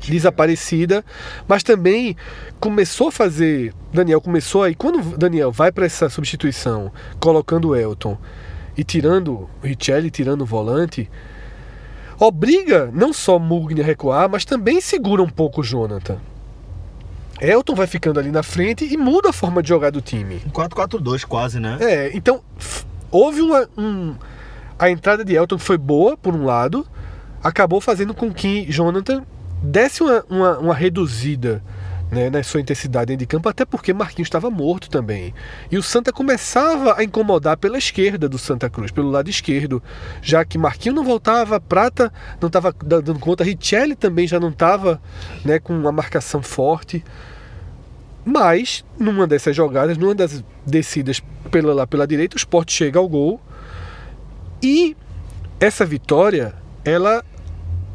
desaparecida, mas também começou a fazer. Daniel começou aí. Quando Daniel vai para essa substituição, colocando o Elton e tirando o Richelli, tirando o volante, obriga não só Mugni a recuar, mas também segura um pouco o Jonathan. Elton vai ficando ali na frente e muda a forma de jogar do time. 4-4-2 quase, né? É, então houve uma. Um, a entrada de Elton foi boa, por um lado, acabou fazendo com que Jonathan desse uma, uma, uma reduzida né, na sua intensidade dentro de campo, até porque Marquinhos estava morto também. E o Santa começava a incomodar pela esquerda do Santa Cruz, pelo lado esquerdo, já que Marquinhos não voltava, Prata não estava dando conta, Richelli também já não estava né, com uma marcação forte. Mas, numa dessas jogadas, numa das descidas pela, lá pela direita, o Sport chega ao gol. E essa vitória, ela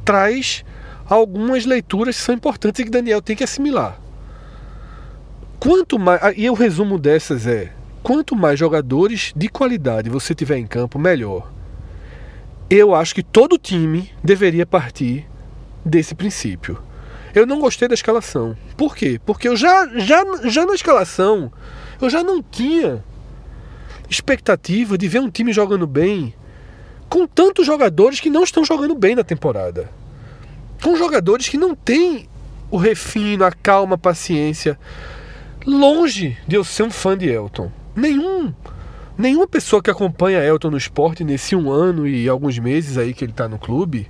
traz algumas leituras que são importantes e que Daniel tem que assimilar. Quanto mais. E o resumo dessas é: quanto mais jogadores de qualidade você tiver em campo, melhor. Eu acho que todo time deveria partir desse princípio. Eu não gostei da escalação. Por quê? Porque eu já, já, já na escalação, eu já não tinha expectativa de ver um time jogando bem com tantos jogadores que não estão jogando bem na temporada. Com jogadores que não têm o refino, a calma, a paciência longe de eu ser um fã de Elton. Nenhum Nenhuma pessoa que acompanha Elton no esporte nesse um ano e alguns meses aí que ele está no clube,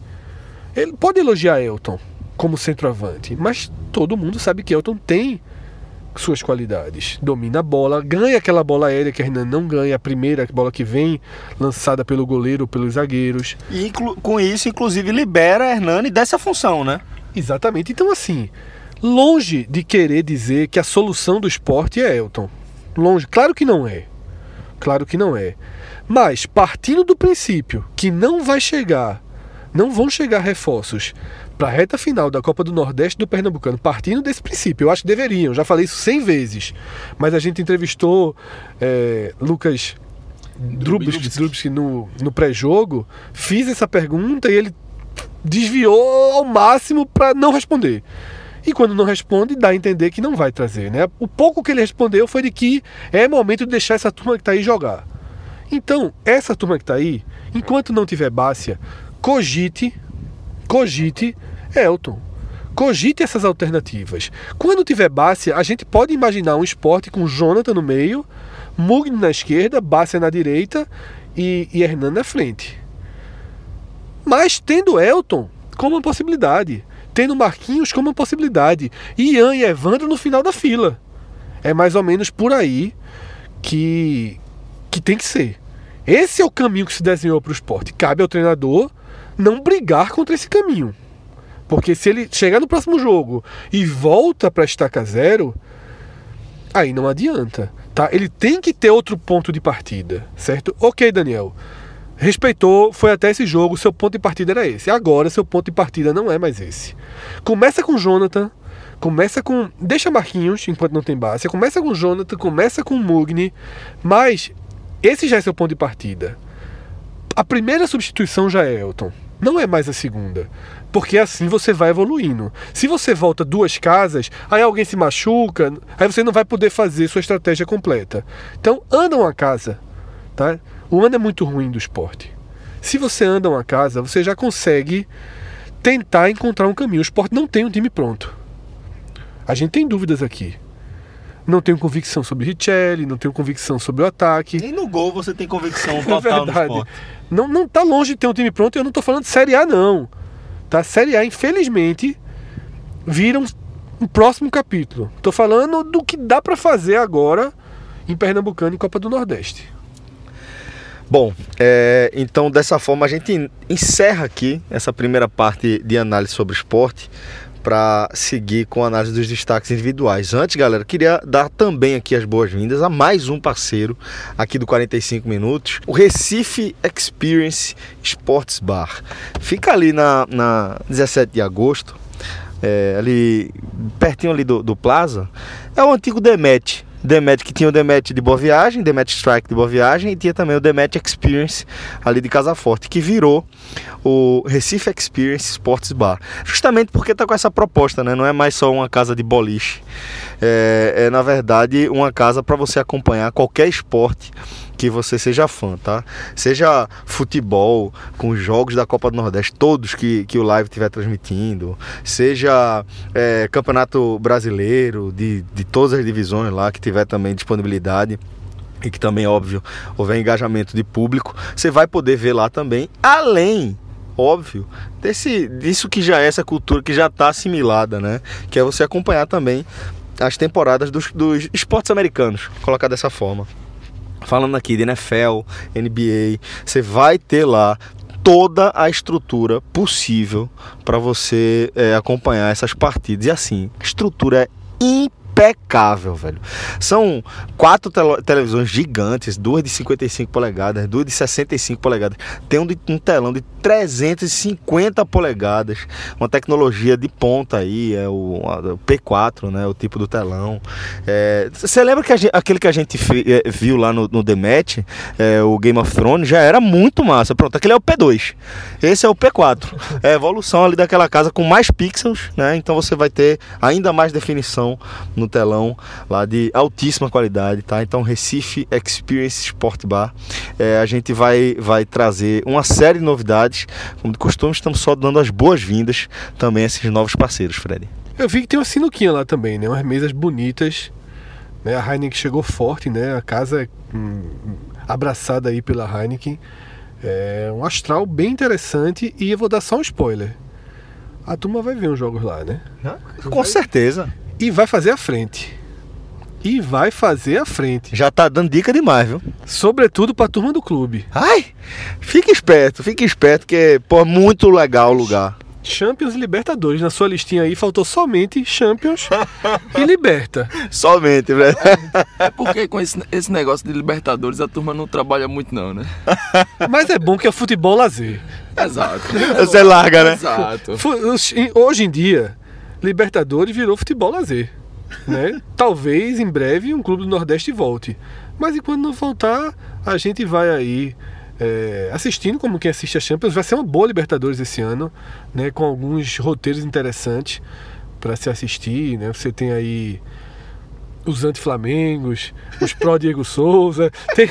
ele pode elogiar Elton como centroavante, mas todo mundo sabe que Elton tem suas qualidades. Domina a bola, ganha aquela bola aérea que a Renan não ganha, a primeira bola que vem lançada pelo goleiro, pelos zagueiros. E com isso, inclusive, libera a Hernani dessa função, né? Exatamente. Então, assim, longe de querer dizer que a solução do esporte é Elton. Longe. Claro que não é. Claro que não é. Mas, partindo do princípio que não vai chegar, não vão chegar reforços para a reta final da Copa do Nordeste do Pernambucano, partindo desse princípio, eu acho que deveriam, já falei isso 100 vezes, mas a gente entrevistou é, Lucas Drubsky no, no pré-jogo, fiz essa pergunta e ele desviou ao máximo para não responder. E quando não responde, dá a entender que não vai trazer. Né? O pouco que ele respondeu foi de que é momento de deixar essa turma que está aí jogar. Então, essa turma que está aí, enquanto não tiver Bácia, cogite, cogite Elton. Cogite essas alternativas. Quando tiver Bácia, a gente pode imaginar um esporte com Jonathan no meio, Mugni na esquerda, Bácia na direita e, e Hernan na frente. Mas tendo Elton como uma possibilidade, tendo Marquinhos como uma possibilidade, Ian e Evandro no final da fila. É mais ou menos por aí que, que tem que ser. Esse é o caminho que se desenhou para o esporte. Cabe ao treinador não brigar contra esse caminho. Porque se ele chegar no próximo jogo e volta para estaca zero, aí não adianta. Tá? Ele tem que ter outro ponto de partida, certo? Ok, Daniel respeitou, foi até esse jogo, seu ponto de partida era esse. Agora seu ponto de partida não é mais esse. Começa com Jonathan, começa com. Deixa Marquinhos enquanto não tem base. Começa com Jonathan, começa com Mugni, mas esse já é seu ponto de partida. A primeira substituição já é Elton. Não é mais a segunda. Porque assim você vai evoluindo. Se você volta duas casas, aí alguém se machuca, aí você não vai poder fazer sua estratégia completa. Então, anda uma casa. Tá? O ano é muito ruim do esporte. Se você anda uma casa, você já consegue tentar encontrar um caminho. O esporte não tem um time pronto. A gente tem dúvidas aqui. Não tenho convicção sobre Richelli, não tenho convicção sobre o ataque. Nem no gol você tem convicção total é verdade. no esporte. Não, não tá longe de ter um time pronto e eu não estou falando de Série A, não. Tá? Série A, infelizmente, vira um, um próximo capítulo. Estou falando do que dá para fazer agora em Pernambucano e Copa do Nordeste. Bom, é, então dessa forma a gente encerra aqui essa primeira parte de análise sobre esporte para seguir com a análise dos destaques individuais. Antes, galera, queria dar também aqui as boas-vindas a mais um parceiro aqui do 45 Minutos, o Recife Experience Sports Bar. Fica ali na, na 17 de agosto, é, ali pertinho ali do, do Plaza, é o antigo Demet, Demet que tinha o Demet de Boa Viagem, Demet Strike de Boa Viagem e tinha também o Demet Experience ali de Casa Forte, que virou o Recife Experience Sports Bar. Justamente porque está com essa proposta, né? Não é mais só uma casa de boliche, é, é na verdade uma casa para você acompanhar qualquer esporte que você seja fã, tá? Seja futebol, com jogos da Copa do Nordeste, todos que, que o live estiver transmitindo, seja é, campeonato brasileiro, de, de todas as divisões lá, que tiver também disponibilidade e que também, óbvio, houver engajamento de público, você vai poder ver lá também, além óbvio, desse, disso que já é essa cultura que já está assimilada, né? Que é você acompanhar também as temporadas dos, dos esportes americanos, colocar dessa forma falando aqui de NFL, NBA, você vai ter lá toda a estrutura possível para você é, acompanhar essas partidas. E assim, estrutura é impecável, velho. São quatro televisões gigantes, duas de 55 polegadas, duas de 65 polegadas. Tem um, de, um telão de 350 polegadas, uma tecnologia de ponta aí, é o, o P4, né, o tipo do telão. É, você lembra que aquele que a gente é, viu lá no, no The Match, é, o Game of Thrones, já era muito massa. Pronto, aquele é o P2. Esse é o P4. É a evolução ali daquela casa com mais pixels, né? Então você vai ter ainda mais definição no no telão lá de altíssima qualidade, tá? Então Recife Experience Sport Bar, é, a gente vai, vai trazer uma série de novidades, como de costume estamos só dando as boas-vindas também a esses novos parceiros, Fred. Eu vi que tem uma sinuquinha lá também, né? Umas mesas bonitas, né? A Heineken chegou forte, né? A casa, hum, abraçada aí pela Heineken. É um astral bem interessante e eu vou dar só um spoiler. A turma vai ver os jogos lá, né? Com certeza. E vai fazer a frente. E vai fazer a frente. Já tá dando dica demais, viu? Sobretudo pra turma do clube. Ai, fique esperto, fique esperto, que pô, é muito legal o lugar. Champions e Libertadores. Na sua listinha aí faltou somente Champions e Liberta. Somente, velho. É porque com esse, esse negócio de Libertadores a turma não trabalha muito não, né? Mas é bom que é futebol lazer. Exato. Você larga, né? Exato. Hoje em dia, Libertadores virou futebol lazer. Né? Talvez em breve um clube do Nordeste volte. Mas enquanto não voltar, a gente vai aí é, assistindo como quem assiste a Champions. Vai ser uma boa Libertadores esse ano, né? com alguns roteiros interessantes para se assistir. Né? Você tem aí os anti-flamengos, os pró-Diego Souza. Tem,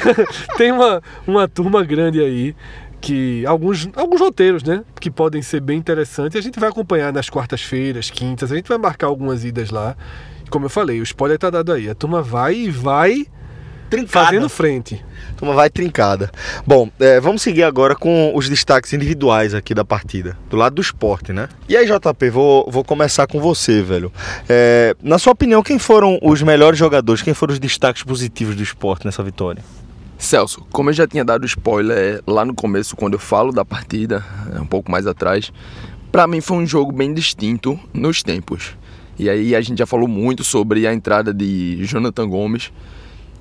tem uma, uma turma grande aí que alguns, alguns roteiros, né, que podem ser bem interessantes. A gente vai acompanhar nas quartas-feiras, quintas, a gente vai marcar algumas idas lá. Como eu falei, o spoiler tá dado aí. A turma vai e vai fazendo frente. A turma vai trincada. Bom, é, vamos seguir agora com os destaques individuais aqui da partida, do lado do esporte, né? E aí, JP, vou, vou começar com você, velho. É, na sua opinião, quem foram os melhores jogadores, quem foram os destaques positivos do esporte nessa vitória? Celso, como eu já tinha dado spoiler lá no começo, quando eu falo da partida, um pouco mais atrás, para mim foi um jogo bem distinto nos tempos. E aí a gente já falou muito sobre a entrada de Jonathan Gomes,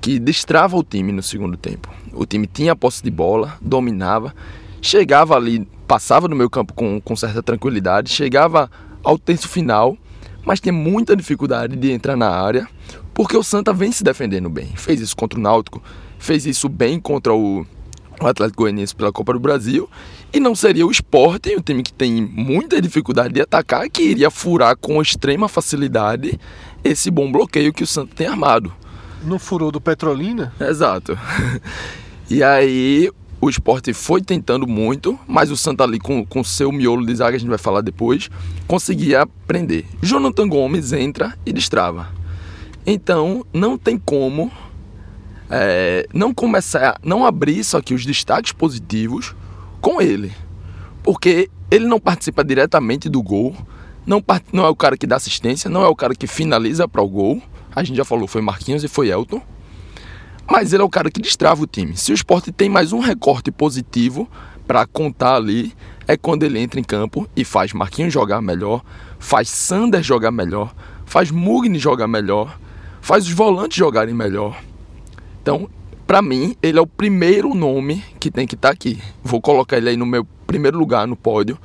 que destrava o time no segundo tempo. O time tinha a posse de bola, dominava, chegava ali, passava no meio campo com, com certa tranquilidade, chegava ao terço final, mas tinha muita dificuldade de entrar na área, porque o Santa vem se defendendo bem. Fez isso contra o Náutico, fez isso bem contra o, o Atlético Goianiense pela Copa do Brasil, e não seria o esporte, o time que tem muita dificuldade de atacar, que iria furar com extrema facilidade esse bom bloqueio que o Santa tem armado. Não furou do Petrolina? Exato. E aí o esporte foi tentando muito, mas o Santa ali com, com seu miolo de zaga, a gente vai falar depois, conseguia prender. Jonathan Gomes entra e destrava. Então não tem como é, não começar, não abrir só aqui os destaques positivos com ele. Porque ele não participa diretamente do gol, não, part- não é o cara que dá assistência, não é o cara que finaliza para o gol. A gente já falou, foi Marquinhos e foi Elton. Mas ele é o cara que destrava o time. Se o esporte tem mais um recorte positivo para contar ali, é quando ele entra em campo e faz Marquinhos jogar melhor, faz Sander jogar melhor, faz Mugni jogar melhor, faz os volantes jogarem melhor. Então, para mim, ele é o primeiro nome que tem que estar aqui. Vou colocar ele aí no meu primeiro lugar no pódio.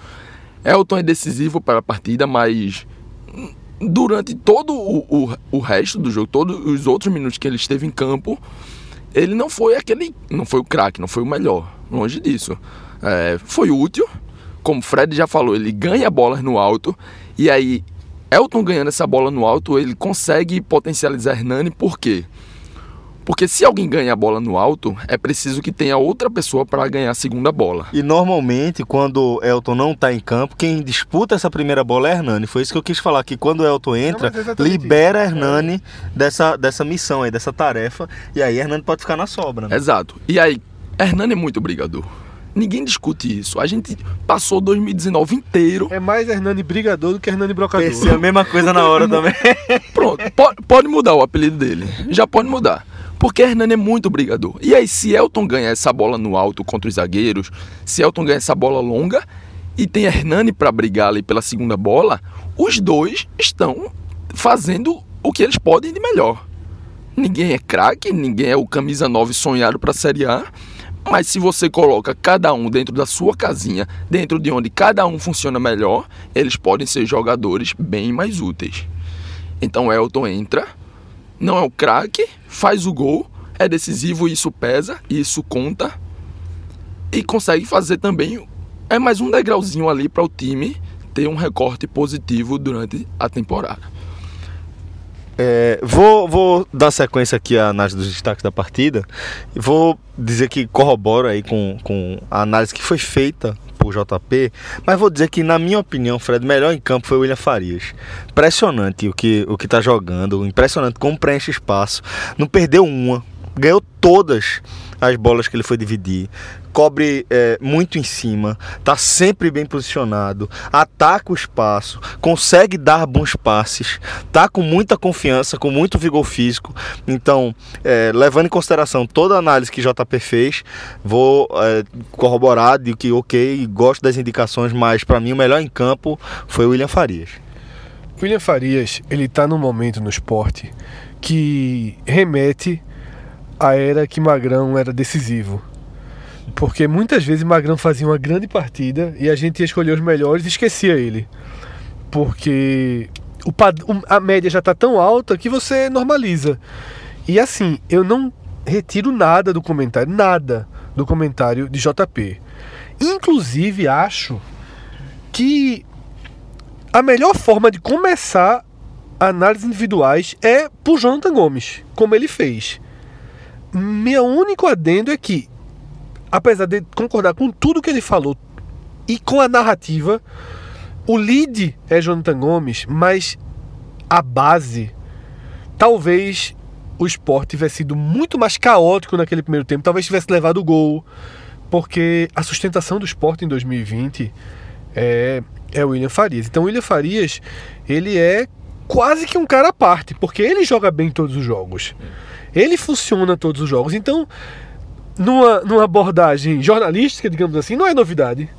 Elton é decisivo para a partida, mas durante todo o, o, o resto do jogo, todos os outros minutos que ele esteve em campo, ele não foi aquele. Não foi o craque, não foi o melhor. Longe disso. É, foi útil. Como o Fred já falou, ele ganha bolas no alto. E aí, Elton ganhando essa bola no alto, ele consegue potencializar Hernani, por quê? Porque se alguém ganha a bola no alto, é preciso que tenha outra pessoa para ganhar a segunda bola. E normalmente, quando Elton não tá em campo, quem disputa essa primeira bola é Hernani. Foi isso que eu quis falar, que quando o Elton entra, é exatamente libera isso. Hernani dessa, dessa missão aí, dessa tarefa, e aí Hernani pode ficar na sobra, né? Exato. E aí, Hernani é muito brigador. Ninguém discute isso. A gente passou 2019 inteiro. É mais Hernani Brigador do que Hernani Brocador. Pensei a mesma coisa na hora também. Pronto, po- pode mudar o apelido dele. Já pode mudar. Porque Hernani é muito brigador. E aí, se Elton ganhar essa bola no alto contra os zagueiros, se Elton ganhar essa bola longa e tem Hernani para brigar ali pela segunda bola, os dois estão fazendo o que eles podem de melhor. Ninguém é craque, ninguém é o camisa 9 sonhado para a Série A, mas se você coloca cada um dentro da sua casinha, dentro de onde cada um funciona melhor, eles podem ser jogadores bem mais úteis. Então Elton entra, não é o craque, faz o gol, é decisivo, isso pesa, isso conta e consegue fazer também é mais um degrauzinho ali para o time ter um recorte positivo durante a temporada. É, vou, vou dar sequência aqui à análise dos destaques da partida. Vou dizer que corroboro aí com, com a análise que foi feita por JP, mas vou dizer que, na minha opinião, Fred, melhor em campo foi o William Farias. Impressionante o que, o que tá jogando, impressionante como preenche espaço. Não perdeu uma. ganhou todas as bolas que ele foi dividir, cobre é, muito em cima, tá sempre bem posicionado, ataca o espaço, consegue dar bons passes, tá com muita confiança, com muito vigor físico. Então, é, levando em consideração toda a análise que JP fez, vou é, corroborar de que ok, gosto das indicações, mas para mim o melhor em campo foi o William Farias. William Farias, ele tá num momento no esporte que remete à era que Magrão era decisivo. Porque muitas vezes Magrão fazia uma grande partida e a gente ia escolher os melhores e esquecia ele. Porque o, a média já está tão alta que você normaliza. E assim, eu não retiro nada do comentário, nada do comentário de JP. Inclusive, acho que a melhor forma de começar análises individuais é por Jonathan Gomes, como ele fez. Meu único adendo é que apesar de concordar com tudo que ele falou e com a narrativa, o lead é Jonathan Gomes, mas a base, talvez o esporte tivesse sido muito mais caótico naquele primeiro tempo, talvez tivesse levado o gol, porque a sustentação do esporte em 2020 é, é o William Farias. Então o William Farias, ele é quase que um cara à parte, porque ele joga bem todos os jogos. Ele funciona todos os jogos. Então, numa, numa abordagem jornalística, digamos assim, não é novidade.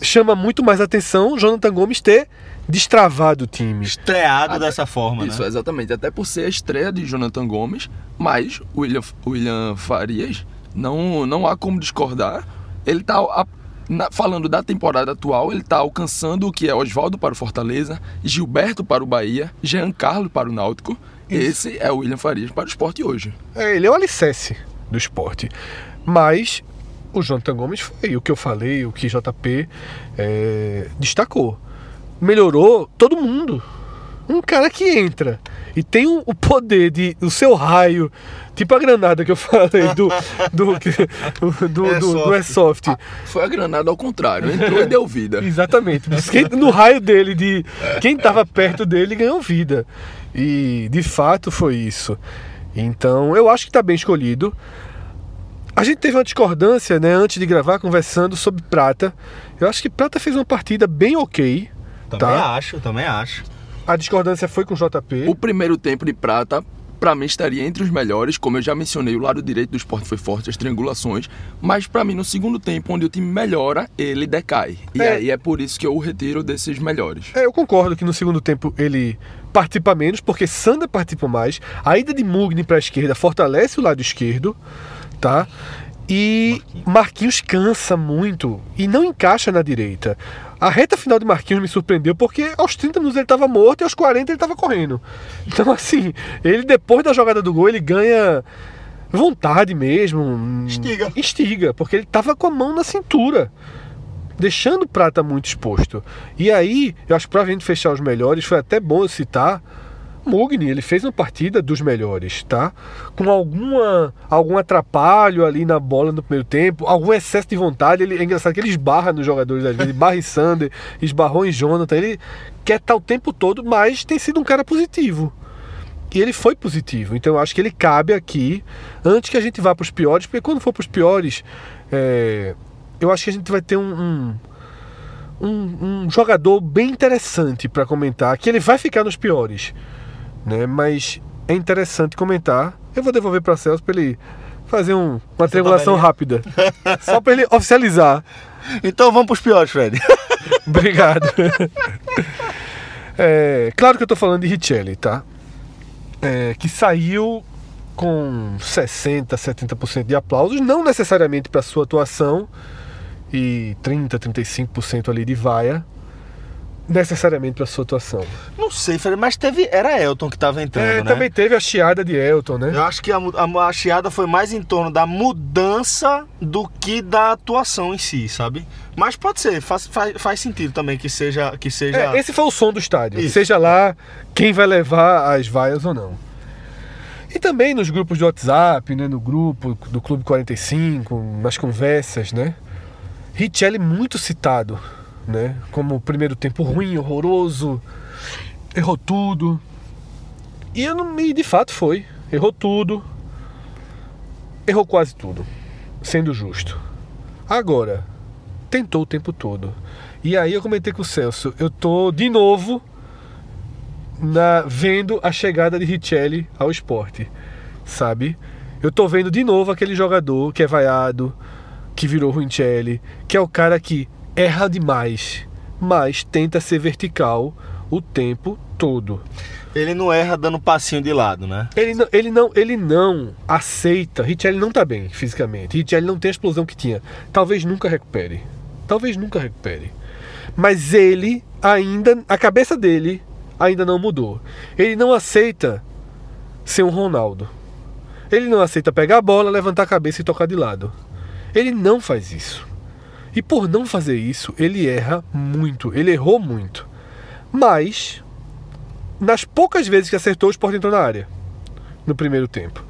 Chama muito mais atenção Jonathan Gomes ter destravado o time. Estreado Até, dessa forma, Isso, né? exatamente. Até por ser a estreia de Jonathan Gomes, mas William, William Farias, não, não há como discordar. Ele tá a, na, falando da temporada atual, ele está alcançando o que é Oswaldo para o Fortaleza, Gilberto para o Bahia, Jean Carlos para o Náutico. Isso. Esse é o William Farias para o esporte hoje. É, ele é o alicerce do esporte. Mas o Jonathan Gomes foi o que eu falei, o que JP é, destacou. Melhorou todo mundo. Um cara que entra e tem o, o poder de o seu raio, tipo a granada que eu falei do do do, do, do, do Airsoft. Ah, foi a granada ao contrário, entrou e deu vida. Exatamente. No raio dele de quem estava perto dele ganhou vida. E de fato foi isso. Então eu acho que está bem escolhido. A gente teve uma discordância, né, antes de gravar, conversando sobre Prata. Eu acho que Prata fez uma partida bem ok. Também tá? acho, também acho. A discordância foi com o JP. O primeiro tempo de Prata, para mim, estaria entre os melhores. Como eu já mencionei, o lado direito do esporte foi forte, as triangulações. Mas para mim, no segundo tempo, onde o time melhora, ele decai. E é. aí é por isso que eu o retiro desses melhores. É, eu concordo que no segundo tempo ele participa menos, porque Sander participa mais. A ida de Mugni para a esquerda fortalece o lado esquerdo, tá? E Marquinhos. Marquinhos cansa muito e não encaixa na direita. A reta final de Marquinhos me surpreendeu porque aos 30 minutos ele estava morto e aos 40 ele estava correndo. Então, assim, ele depois da jogada do gol, ele ganha vontade mesmo. Estiga. Estiga, porque ele estava com a mão na cintura deixando o Prata muito exposto. E aí, eu acho que para a gente fechar os melhores, foi até bom eu citar Mugni, ele fez uma partida dos melhores, tá? Com alguma algum atrapalho ali na bola no primeiro tempo, algum excesso de vontade. Ele, é engraçado que ele esbarra nos jogadores às vezes, esbarra em Sander, esbarrou em Jonathan. Ele quer estar o tempo todo, mas tem sido um cara positivo. E ele foi positivo. Então eu acho que ele cabe aqui antes que a gente vá para os piores, porque quando for para os piores, é, eu acho que a gente vai ter um, um um, um, jogador bem interessante para comentar, que ele vai ficar nos piores, né? Mas é interessante comentar. Eu vou devolver para Celso para ele fazer um, uma triangulação rápida, só para ele oficializar. Então vamos para os piores, Fred. Obrigado. É, claro que eu estou falando de Richelli, tá? É, que saiu com 60, 70% de aplausos, não necessariamente para sua atuação, e 30, 35% ali de vaia necessariamente para sua atuação. Não sei, mas teve era Elton que estava entrando, é, né? também teve a chiada de Elton, né? Eu acho que a, a, a, chiada foi mais em torno da mudança do que da atuação em si, sabe? Mas pode ser, faz, faz, faz sentido também que seja que seja. É, esse foi o som do estádio. Isso. Seja lá quem vai levar as vaias ou não. E também nos grupos de WhatsApp, né, no grupo do Clube 45, nas conversas, né? Richelli muito citado, né? Como primeiro tempo ruim, horroroso, errou tudo. E, eu não, e de fato foi, errou tudo. errou quase tudo, sendo justo. Agora, tentou o tempo todo. E aí eu comentei com o Celso, eu tô de novo na, vendo a chegada de Richelli ao esporte, sabe? Eu tô vendo de novo aquele jogador que é vaiado, que virou Richelli, que é o cara que erra demais, mas tenta ser vertical o tempo todo. Ele não erra dando passinho de lado, né? Ele não, ele não, ele não aceita. Richelli não tá bem fisicamente. Richelli não tem a explosão que tinha. Talvez nunca recupere. Talvez nunca recupere. Mas ele ainda, a cabeça dele ainda não mudou. Ele não aceita ser um Ronaldo. Ele não aceita pegar a bola, levantar a cabeça e tocar de lado. Ele não faz isso. E por não fazer isso, ele erra muito. Ele errou muito. Mas nas poucas vezes que acertou, o Sport entrou na área. No primeiro tempo.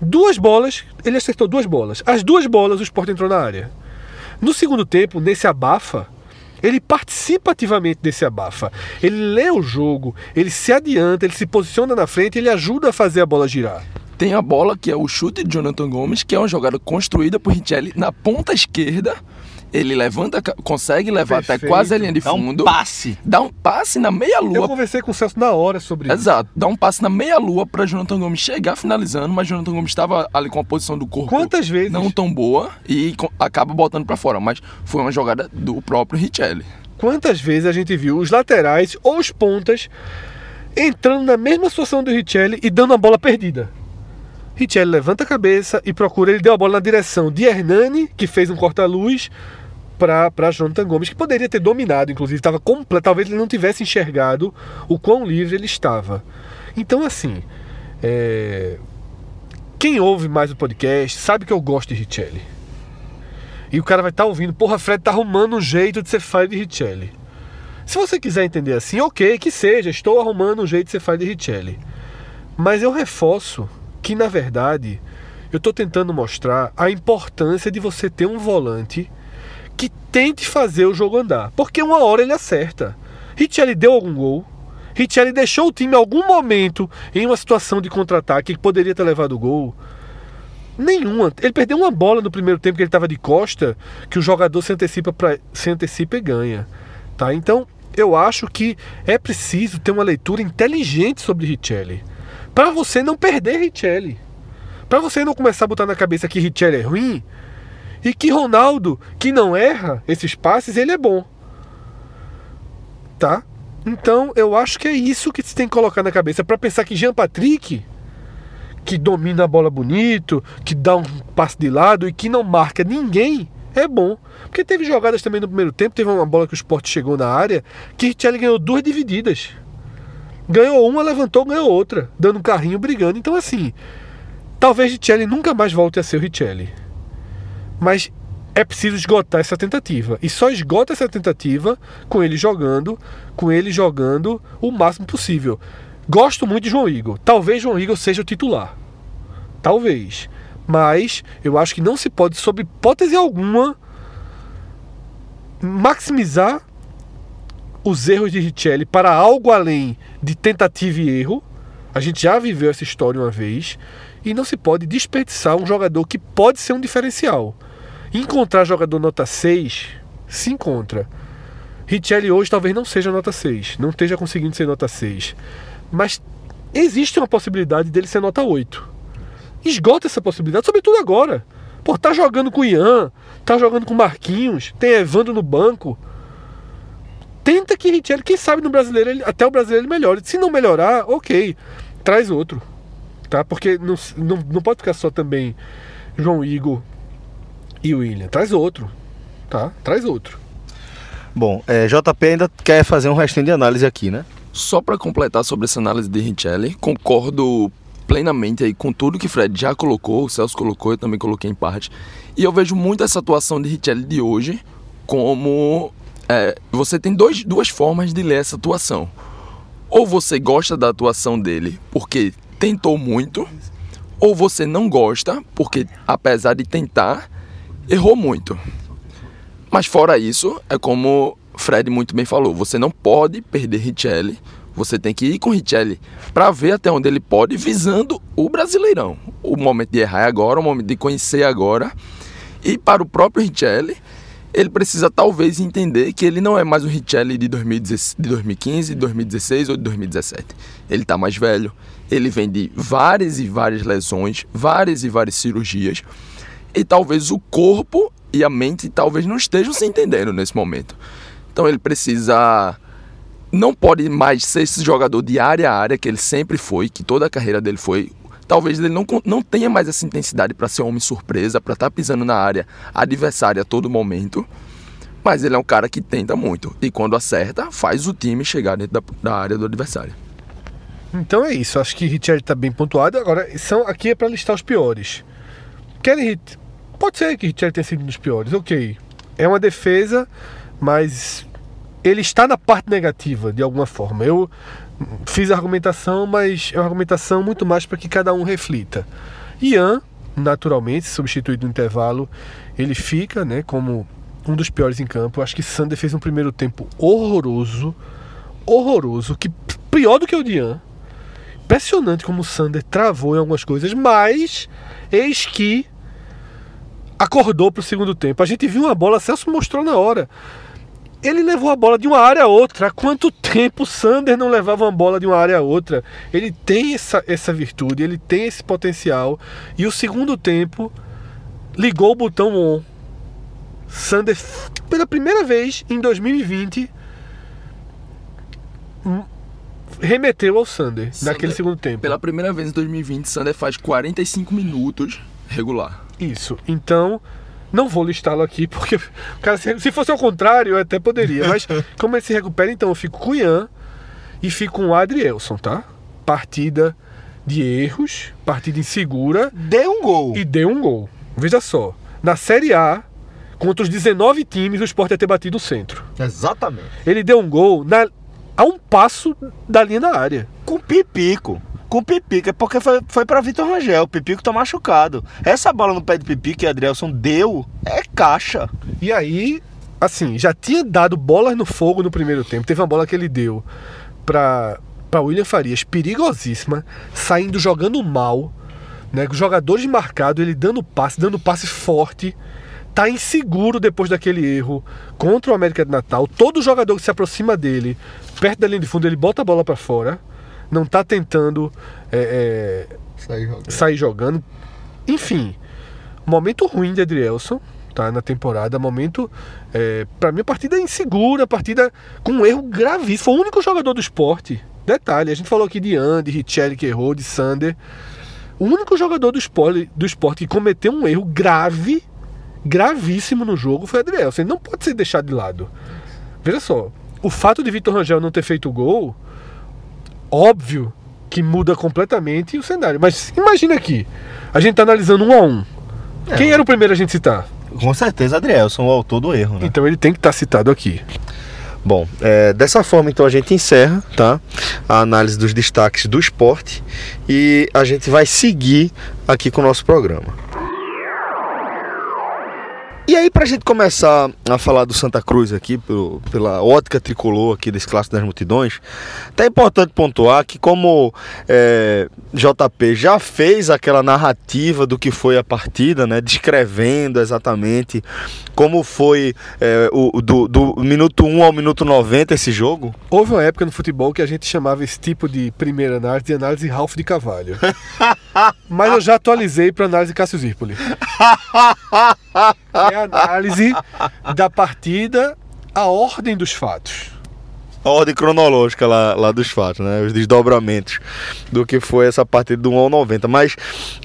Duas bolas, ele acertou duas bolas. As duas bolas, o Sport entrou na área. No segundo tempo, nesse abafa, ele participa ativamente desse abafa. Ele lê o jogo, ele se adianta, ele se posiciona na frente, ele ajuda a fazer a bola girar. Tem a bola que é o chute de Jonathan Gomes, que é uma jogada construída por Richelli na ponta esquerda ele levanta, consegue levar Perfeito. até quase a linha de fundo. Dá um passe. Dá um passe na meia-lua. Eu conversei com o Celso na hora sobre isso. Exato. Dá um passe na meia-lua para Jonathan Gomes chegar finalizando, mas Jonathan Gomes estava ali com a posição do corpo. Quantas vezes? Não tão boa e acaba botando para fora. Mas foi uma jogada do próprio Richelli. Quantas vezes a gente viu os laterais ou os pontas entrando na mesma situação do Richelli e dando a bola perdida? Richelli levanta a cabeça e procura. Ele deu a bola na direção de Hernani, que fez um corta-luz para Jonathan Gomes, que poderia ter dominado, inclusive, estava completo, talvez ele não tivesse enxergado o quão livre ele estava. Então, assim, é... quem ouve mais o podcast sabe que eu gosto de Richelli. E o cara vai estar tá ouvindo, porra, Fred tá arrumando um jeito de ser falha de Richelli. Se você quiser entender assim, ok, que seja, estou arrumando um jeito de ser falha de Richelli. Mas eu reforço que, na verdade, eu estou tentando mostrar a importância de você ter um volante que tente fazer o jogo andar. Porque uma hora ele acerta. Richelli deu algum gol. Richelli deixou o time em algum momento em uma situação de contra-ataque que poderia ter levado o gol. Nenhuma. Ele perdeu uma bola no primeiro tempo que ele estava de costa, que o jogador se antecipa, pra, se antecipa e ganha. Tá? Então, eu acho que é preciso ter uma leitura inteligente sobre Richelli. Para você não perder Richelli. Para você não começar a botar na cabeça que Richelli é ruim e que Ronaldo, que não erra esses passes, ele é bom. Tá? Então eu acho que é isso que você tem que colocar na cabeça para pensar que Jean Patrick, que domina a bola bonito, que dá um passe de lado e que não marca ninguém, é bom. Porque teve jogadas também no primeiro tempo, teve uma bola que o Sport chegou na área, que Richelli ganhou duas divididas. Ganhou uma, levantou, ganhou outra, dando um carrinho brigando. Então assim, talvez Richelli nunca mais volte a ser o Richelli. Mas é preciso esgotar essa tentativa. E só esgota essa tentativa com ele jogando, com ele jogando o máximo possível. Gosto muito de João Igor. Talvez João Igor seja o titular. Talvez. Mas eu acho que não se pode, sob hipótese alguma, maximizar os erros de Richelli para algo além de tentativa e erro. A gente já viveu essa história uma vez. E não se pode desperdiçar um jogador que pode ser um diferencial. Encontrar jogador nota 6, se encontra. Richelli hoje talvez não seja nota 6, não esteja conseguindo ser nota 6. Mas existe uma possibilidade dele ser nota 8. Esgota essa possibilidade, sobretudo agora. Pô, tá jogando com o Ian, tá jogando com Marquinhos, tem Evandro no banco. Tenta que Richelli, quem sabe no brasileiro, ele, até o brasileiro ele melhore. Se não melhorar, ok, traz outro. Tá? Porque não, não, não pode ficar só também João Igor e o William. Traz outro, tá? Traz outro. Bom, é, JP ainda quer fazer um restinho de análise aqui, né? Só para completar sobre essa análise de Richelli, concordo plenamente aí com tudo que Fred já colocou, o Celso colocou, eu também coloquei em parte. E eu vejo muito essa atuação de Richelli de hoje como é, você tem dois, duas formas de ler essa atuação. Ou você gosta da atuação dele porque tentou muito, ou você não gosta porque apesar de tentar, errou muito. Mas fora isso, é como Fred muito bem falou, você não pode perder Richelli Você tem que ir com Richelli para ver até onde ele pode, visando o Brasileirão. O momento de errar é agora, o momento de conhecer agora. E para o próprio Richelli, ele precisa talvez entender que ele não é mais o Richelli de, 2015, de 2016 ou de 2017. Ele está mais velho, ele vem de várias e várias lesões, várias e várias cirurgias, e talvez o corpo e a mente talvez não estejam se entendendo nesse momento. Então ele precisa não pode mais ser esse jogador de área a área que ele sempre foi, que toda a carreira dele foi. Talvez ele não, não tenha mais essa intensidade para ser um homem surpresa, para estar tá pisando na área adversária a todo momento. Mas ele é um cara que tenta muito. E quando acerta, faz o time chegar dentro da, da área do adversário. Então é isso. Acho que Richard está bem pontuado. Agora, são, aqui é para listar os piores. Querem Pode ser que Richard tenha sido um dos piores, ok. É uma defesa, mas ele está na parte negativa de alguma forma. Eu fiz a argumentação, mas é uma argumentação muito mais para que cada um reflita. Ian, naturalmente, substituído no intervalo, ele fica, né, como um dos piores em campo. Acho que Sander fez um primeiro tempo horroroso, horroroso, que pior do que o de Ian. Impressionante como o Sander travou em algumas coisas, mas eis que acordou para o segundo tempo. A gente viu uma bola, Celso mostrou na hora ele levou a bola de uma área a outra. Há quanto tempo o Sander não levava uma bola de uma área a outra? Ele tem essa, essa virtude, ele tem esse potencial. E o segundo tempo ligou o botão on. Sander, pela primeira vez em 2020, hum, remeteu ao Sander, Sander naquele segundo tempo. Pela primeira vez em 2020, Sander faz 45 minutos regular. Isso. Então, não vou listá-lo aqui, porque cara, se fosse ao contrário, eu até poderia. Mas como ele se recupera, então eu fico com o Ian e fico com o Adrielson, tá? Partida de erros, partida insegura. Deu um gol. E deu um gol. Veja só. Na Série A, contra os 19 times, o Sport ia ter batido o centro. Exatamente. Ele deu um gol na, a um passo da linha da área. Com pipico com o Pipico, é porque foi, foi para Vitor Rangel. O Pipico tá machucado. Essa bola no pé do Pipico que Adrielson deu é caixa. E aí, assim, já tinha dado bolas no fogo no primeiro tempo. Teve uma bola que ele deu para para William Farias, perigosíssima, saindo jogando mal, né? Com jogadores marcados, ele dando passe, dando passe forte. Tá inseguro depois daquele erro contra o América de Natal. Todo jogador que se aproxima dele, perto da linha de fundo, ele bota a bola para fora não está tentando é, é, sair, jogando. sair, jogando. Enfim, momento ruim de Adrielson tá, na temporada. Momento, é, para mim, a partida insegura, partida com um erro gravíssimo. Foi o único jogador do esporte. Detalhe, a gente falou aqui de Andy, Richelli que errou, de Sander. O único jogador do esporte, do esporte que cometeu um erro grave, gravíssimo no jogo foi Adrielson. Ele não pode ser deixado de lado. Veja só, o fato de Vitor Rangel não ter feito o gol óbvio que muda completamente o cenário. Mas imagina aqui, a gente tá analisando um a um. É. Quem era o primeiro a gente citar? Com certeza, Adrielson, o autor do erro. Né? Então ele tem que estar tá citado aqui. Bom, é, dessa forma então a gente encerra tá, a análise dos destaques do esporte e a gente vai seguir aqui com o nosso programa. E aí, pra gente começar a falar do Santa Cruz aqui, pelo, pela ótica tricolor aqui desse clássico das multidões, tá importante pontuar que como é, JP já fez aquela narrativa do que foi a partida, né, descrevendo exatamente como foi é, o, do, do, minuto 1 ao minuto 90 esse jogo. Houve uma época no futebol que a gente chamava esse tipo de primeira análise de análise Ralph de Cavalho. Mas eu já atualizei para análise Cássio Zirpoli. é a análise da partida, a ordem dos fatos. A ordem cronológica lá, lá dos fatos, né? Os desdobramentos do que foi essa partida do 1 ao 90. Mas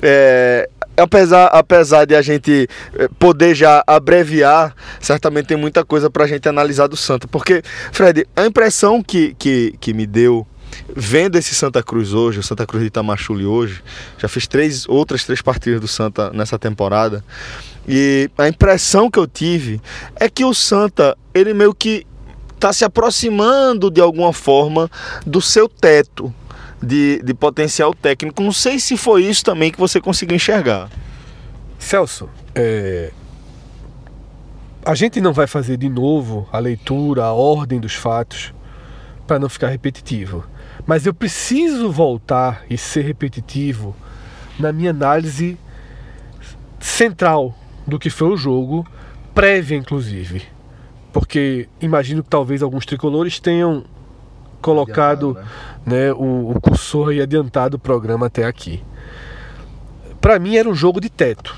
é, apesar, apesar de a gente é, poder já abreviar, certamente tem muita coisa para a gente analisar do Santa. Porque, Fred, a impressão que, que, que me deu vendo esse Santa Cruz hoje, o Santa Cruz de Itamachule hoje, já fiz três, outras três partidas do Santa nessa temporada, e a impressão que eu tive é que o Santa, ele meio que está se aproximando de alguma forma do seu teto de, de potencial técnico. Não sei se foi isso também que você conseguiu enxergar. Celso, é... a gente não vai fazer de novo a leitura, a ordem dos fatos, para não ficar repetitivo. Mas eu preciso voltar e ser repetitivo na minha análise central do que foi o jogo, prévia inclusive. Porque imagino que talvez alguns tricolores tenham colocado né? né? o, o cursor e adiantado o programa até aqui. Para mim era um jogo de teto.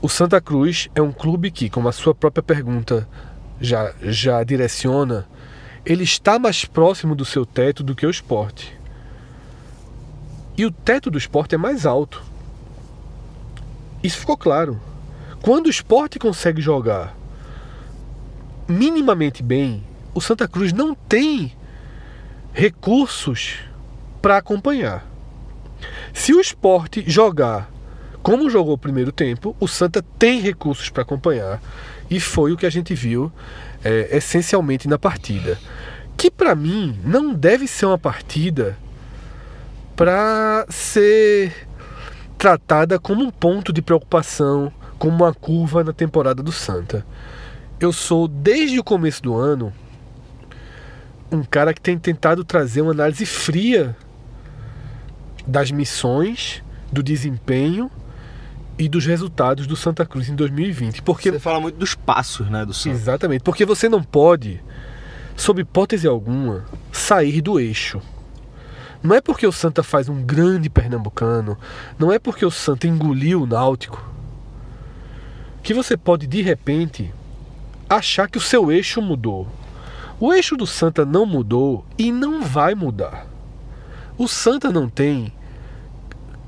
O Santa Cruz é um clube que, como a sua própria pergunta já, já direciona, ele está mais próximo do seu teto do que o esporte. E o teto do esporte é mais alto. Isso ficou claro. Quando o esporte consegue jogar minimamente bem, o Santa Cruz não tem recursos para acompanhar. Se o esporte jogar como jogou o primeiro tempo, o Santa tem recursos para acompanhar e foi o que a gente viu é, essencialmente na partida. Que para mim não deve ser uma partida para ser tratada como um ponto de preocupação, como uma curva na temporada do Santa. Eu sou, desde o começo do ano, um cara que tem tentado trazer uma análise fria das missões, do desempenho e dos resultados do Santa Cruz em 2020. Porque você fala muito dos passos, né, do Santa. Exatamente, porque você não pode, sob hipótese alguma, sair do eixo. Não é porque o Santa faz um grande pernambucano, não é porque o Santa engoliu o Náutico, que você pode de repente achar que o seu eixo mudou. O eixo do Santa não mudou e não vai mudar. O Santa não tem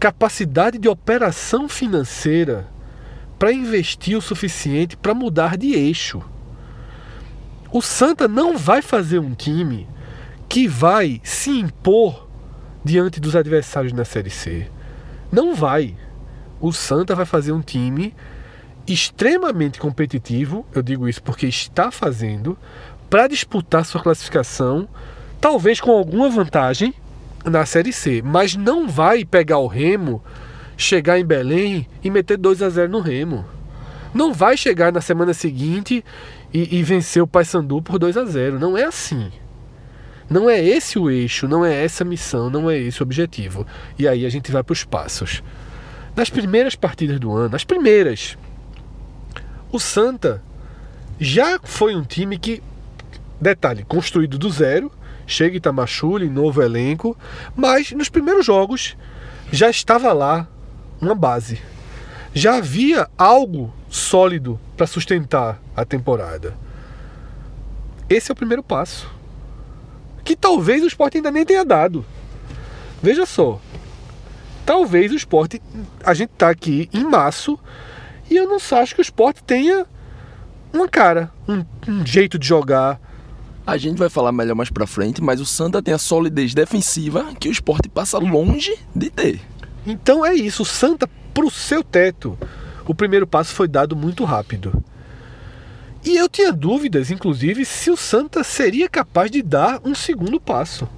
capacidade de operação financeira para investir o suficiente para mudar de eixo. O Santa não vai fazer um time que vai se impor diante dos adversários na Série C. Não vai. O Santa vai fazer um time extremamente competitivo, eu digo isso porque está fazendo, para disputar sua classificação, talvez com alguma vantagem, na Série C, mas não vai pegar o Remo, chegar em Belém e meter 2 a 0 no Remo. Não vai chegar na semana seguinte e, e vencer o Paysandu por 2 a 0. Não é assim. Não é esse o eixo, não é essa a missão, não é esse o objetivo. E aí a gente vai para os passos. Nas primeiras partidas do ano, as primeiras, o Santa já foi um time que, detalhe, construído do zero, chega Itamachule, novo elenco, mas nos primeiros jogos já estava lá uma base. Já havia algo sólido para sustentar a temporada. Esse é o primeiro passo. Que talvez o esporte ainda nem tenha dado. Veja só. Talvez o esporte. A gente está aqui em março e eu não acho que o esporte tenha uma cara, um, um jeito de jogar, a gente vai falar melhor mais pra frente, mas o Santa tem a solidez defensiva que o esporte passa longe de ter. Então é isso, o Santa, pro seu teto, o primeiro passo foi dado muito rápido. E eu tinha dúvidas, inclusive, se o Santa seria capaz de dar um segundo passo.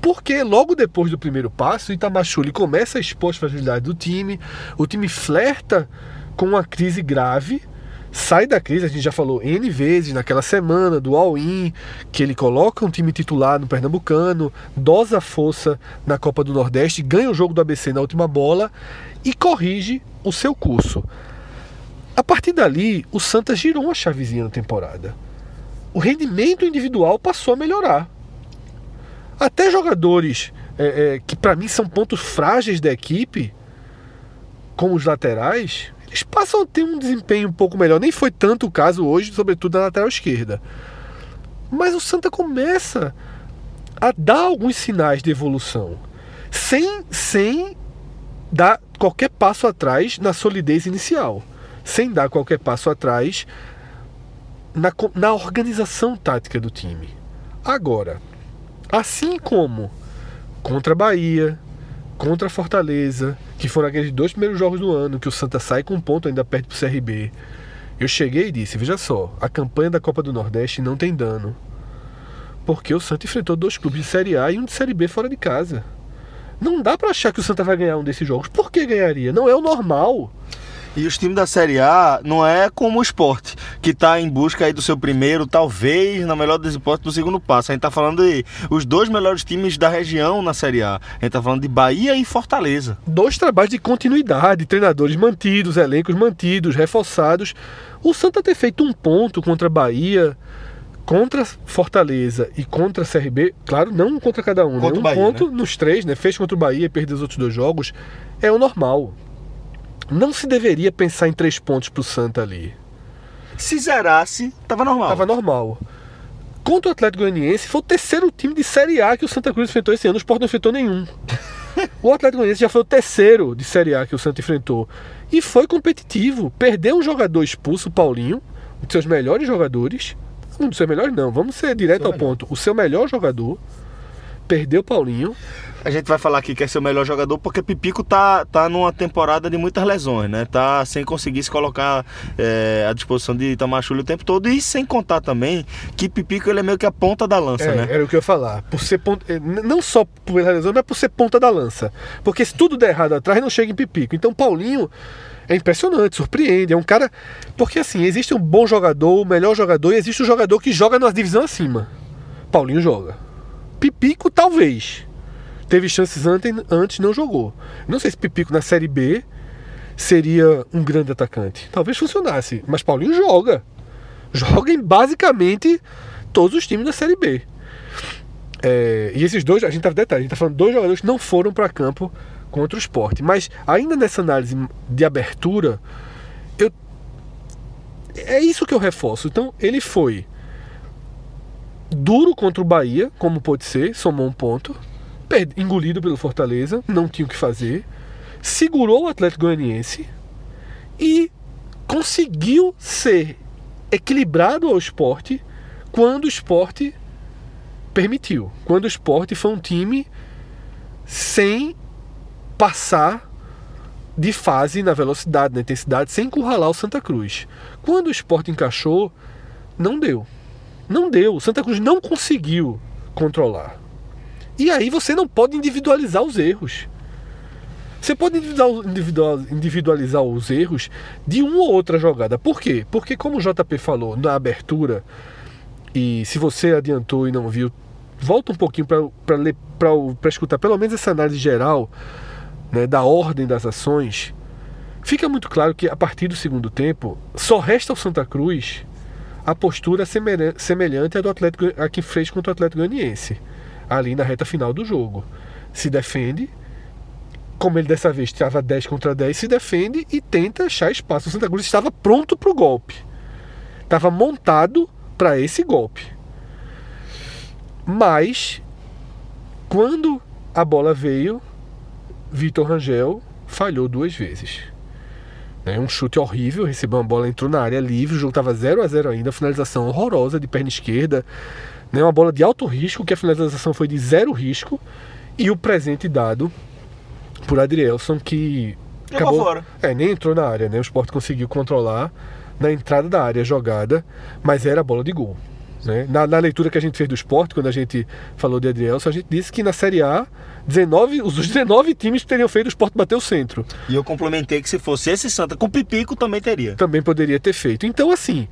Porque logo depois do primeiro passo, Itamachule começa a expor as fragilidades do time, o time flerta com uma crise grave sai da crise, a gente já falou N vezes naquela semana do All-In, que ele coloca um time titular no Pernambucano, dosa força na Copa do Nordeste, ganha o jogo do ABC na última bola e corrige o seu curso. A partir dali, o Santa girou uma chavezinha na temporada. O rendimento individual passou a melhorar. Até jogadores é, é, que para mim são pontos frágeis da equipe, como os laterais, eles passam a ter um desempenho um pouco melhor. Nem foi tanto o caso hoje, sobretudo na lateral esquerda. Mas o Santa começa a dar alguns sinais de evolução, sem, sem dar qualquer passo atrás na solidez inicial, sem dar qualquer passo atrás na, na organização tática do time. Agora, assim como contra a Bahia, contra a Fortaleza, que foram aqueles dois primeiros jogos do ano que o Santa sai com um ponto ainda perto pro CRB. Eu cheguei e disse: veja só, a campanha da Copa do Nordeste não tem dano. Porque o Santa enfrentou dois clubes de Série A e um de Série B fora de casa. Não dá para achar que o Santa vai ganhar um desses jogos. Por que ganharia? Não é o normal. E os times da Série A não é como o esporte, que está em busca aí do seu primeiro, talvez, na melhor das hipóteses, do segundo passo. A gente está falando de os dois melhores times da região na Série A. A gente está falando de Bahia e Fortaleza. Dois trabalhos de continuidade, treinadores mantidos, elencos mantidos, reforçados. O Santa ter feito um ponto contra a Bahia, contra Fortaleza e contra a CRB, claro, não contra cada um, contra né? Um Bahia, ponto né? nos três, né? Fez contra o Bahia e perdeu os outros dois jogos, é o normal. Não se deveria pensar em três pontos pro Santa ali. Se zerasse, tava normal. Tava normal. Contra o Atlético Goianiense, foi o terceiro time de Série A que o Santa Cruz enfrentou esse ano. O Sport não enfrentou nenhum. o Atlético Goianiense já foi o terceiro de Série A que o Santa enfrentou. E foi competitivo. Perdeu um jogador expulso, o Paulinho, um dos seus melhores jogadores. Um dos seus melhores, não. Vamos ser direto Seu ao melhor. ponto. O seu melhor jogador perdeu o Paulinho. A gente vai falar aqui que é seu melhor jogador porque Pipico tá, tá numa temporada de muitas lesões, né? Tá sem conseguir se colocar é, à disposição de Tamachule o tempo todo e sem contar também que Pipico ele é meio que a ponta da lança, É, né? Era o que eu ia falar. Por ser ponta, eh, não só pela lesão, mas por ser ponta da lança. Porque se tudo der errado atrás, não chega em pipico. Então Paulinho é impressionante, surpreende. É um cara. Porque assim, existe um bom jogador, o melhor jogador, e existe um jogador que joga na divisão acima. Paulinho joga. Pipico, talvez. Teve chances antes, antes não jogou. Não sei se Pipico na Série B seria um grande atacante. Talvez funcionasse, mas Paulinho joga. Joga em basicamente todos os times da Série B. É, e esses dois, a gente tá detalhe, a gente tá falando dois jogadores que não foram para campo contra o esporte. Mas ainda nessa análise de abertura, eu é isso que eu reforço. Então, ele foi duro contra o Bahia, como pode ser, somou um ponto, engolido pelo Fortaleza, não tinha o que fazer, segurou o Atlético Goianiense e conseguiu ser equilibrado ao esporte quando o esporte permitiu. Quando o esporte foi um time sem passar de fase na velocidade, na intensidade, sem encurralar o Santa Cruz. Quando o esporte encaixou, não deu. Não deu. O Santa Cruz não conseguiu controlar. E aí você não pode individualizar os erros. Você pode individual- individual- individualizar os erros de uma ou outra jogada. Por quê? Porque, como o JP falou na abertura, e se você adiantou e não viu, volta um pouquinho para escutar pelo menos essa análise geral né, da ordem das ações. Fica muito claro que a partir do segundo tempo só resta ao Santa Cruz a postura semelha- semelhante à do Atlético a que fez contra o Atlético Goianiense, ali na reta final do jogo. Se defende, como ele dessa vez estava 10 contra 10, se defende e tenta achar espaço. O Santa Cruz estava pronto para o golpe. Estava montado para esse golpe. Mas, quando a bola veio, Vitor Rangel falhou duas vezes. Né, Um chute horrível, recebeu uma bola, entrou na área livre, o jogo estava 0 a 0 ainda, finalização horrorosa de perna esquerda, né, uma bola de alto risco, que a finalização foi de zero risco, e o presente dado por Adrielson, que Jogou fora. é, nem entrou na área, né? O Sport conseguiu controlar na entrada da área jogada, mas era bola de gol. Né? Na, na leitura que a gente fez do Sport, quando a gente falou de Adrielson, a gente disse que na Série A, 19, os 19 times teriam feito o Sport bater o centro. E eu complementei que se fosse esse Santa com Pipico também teria. Também poderia ter feito. Então, assim,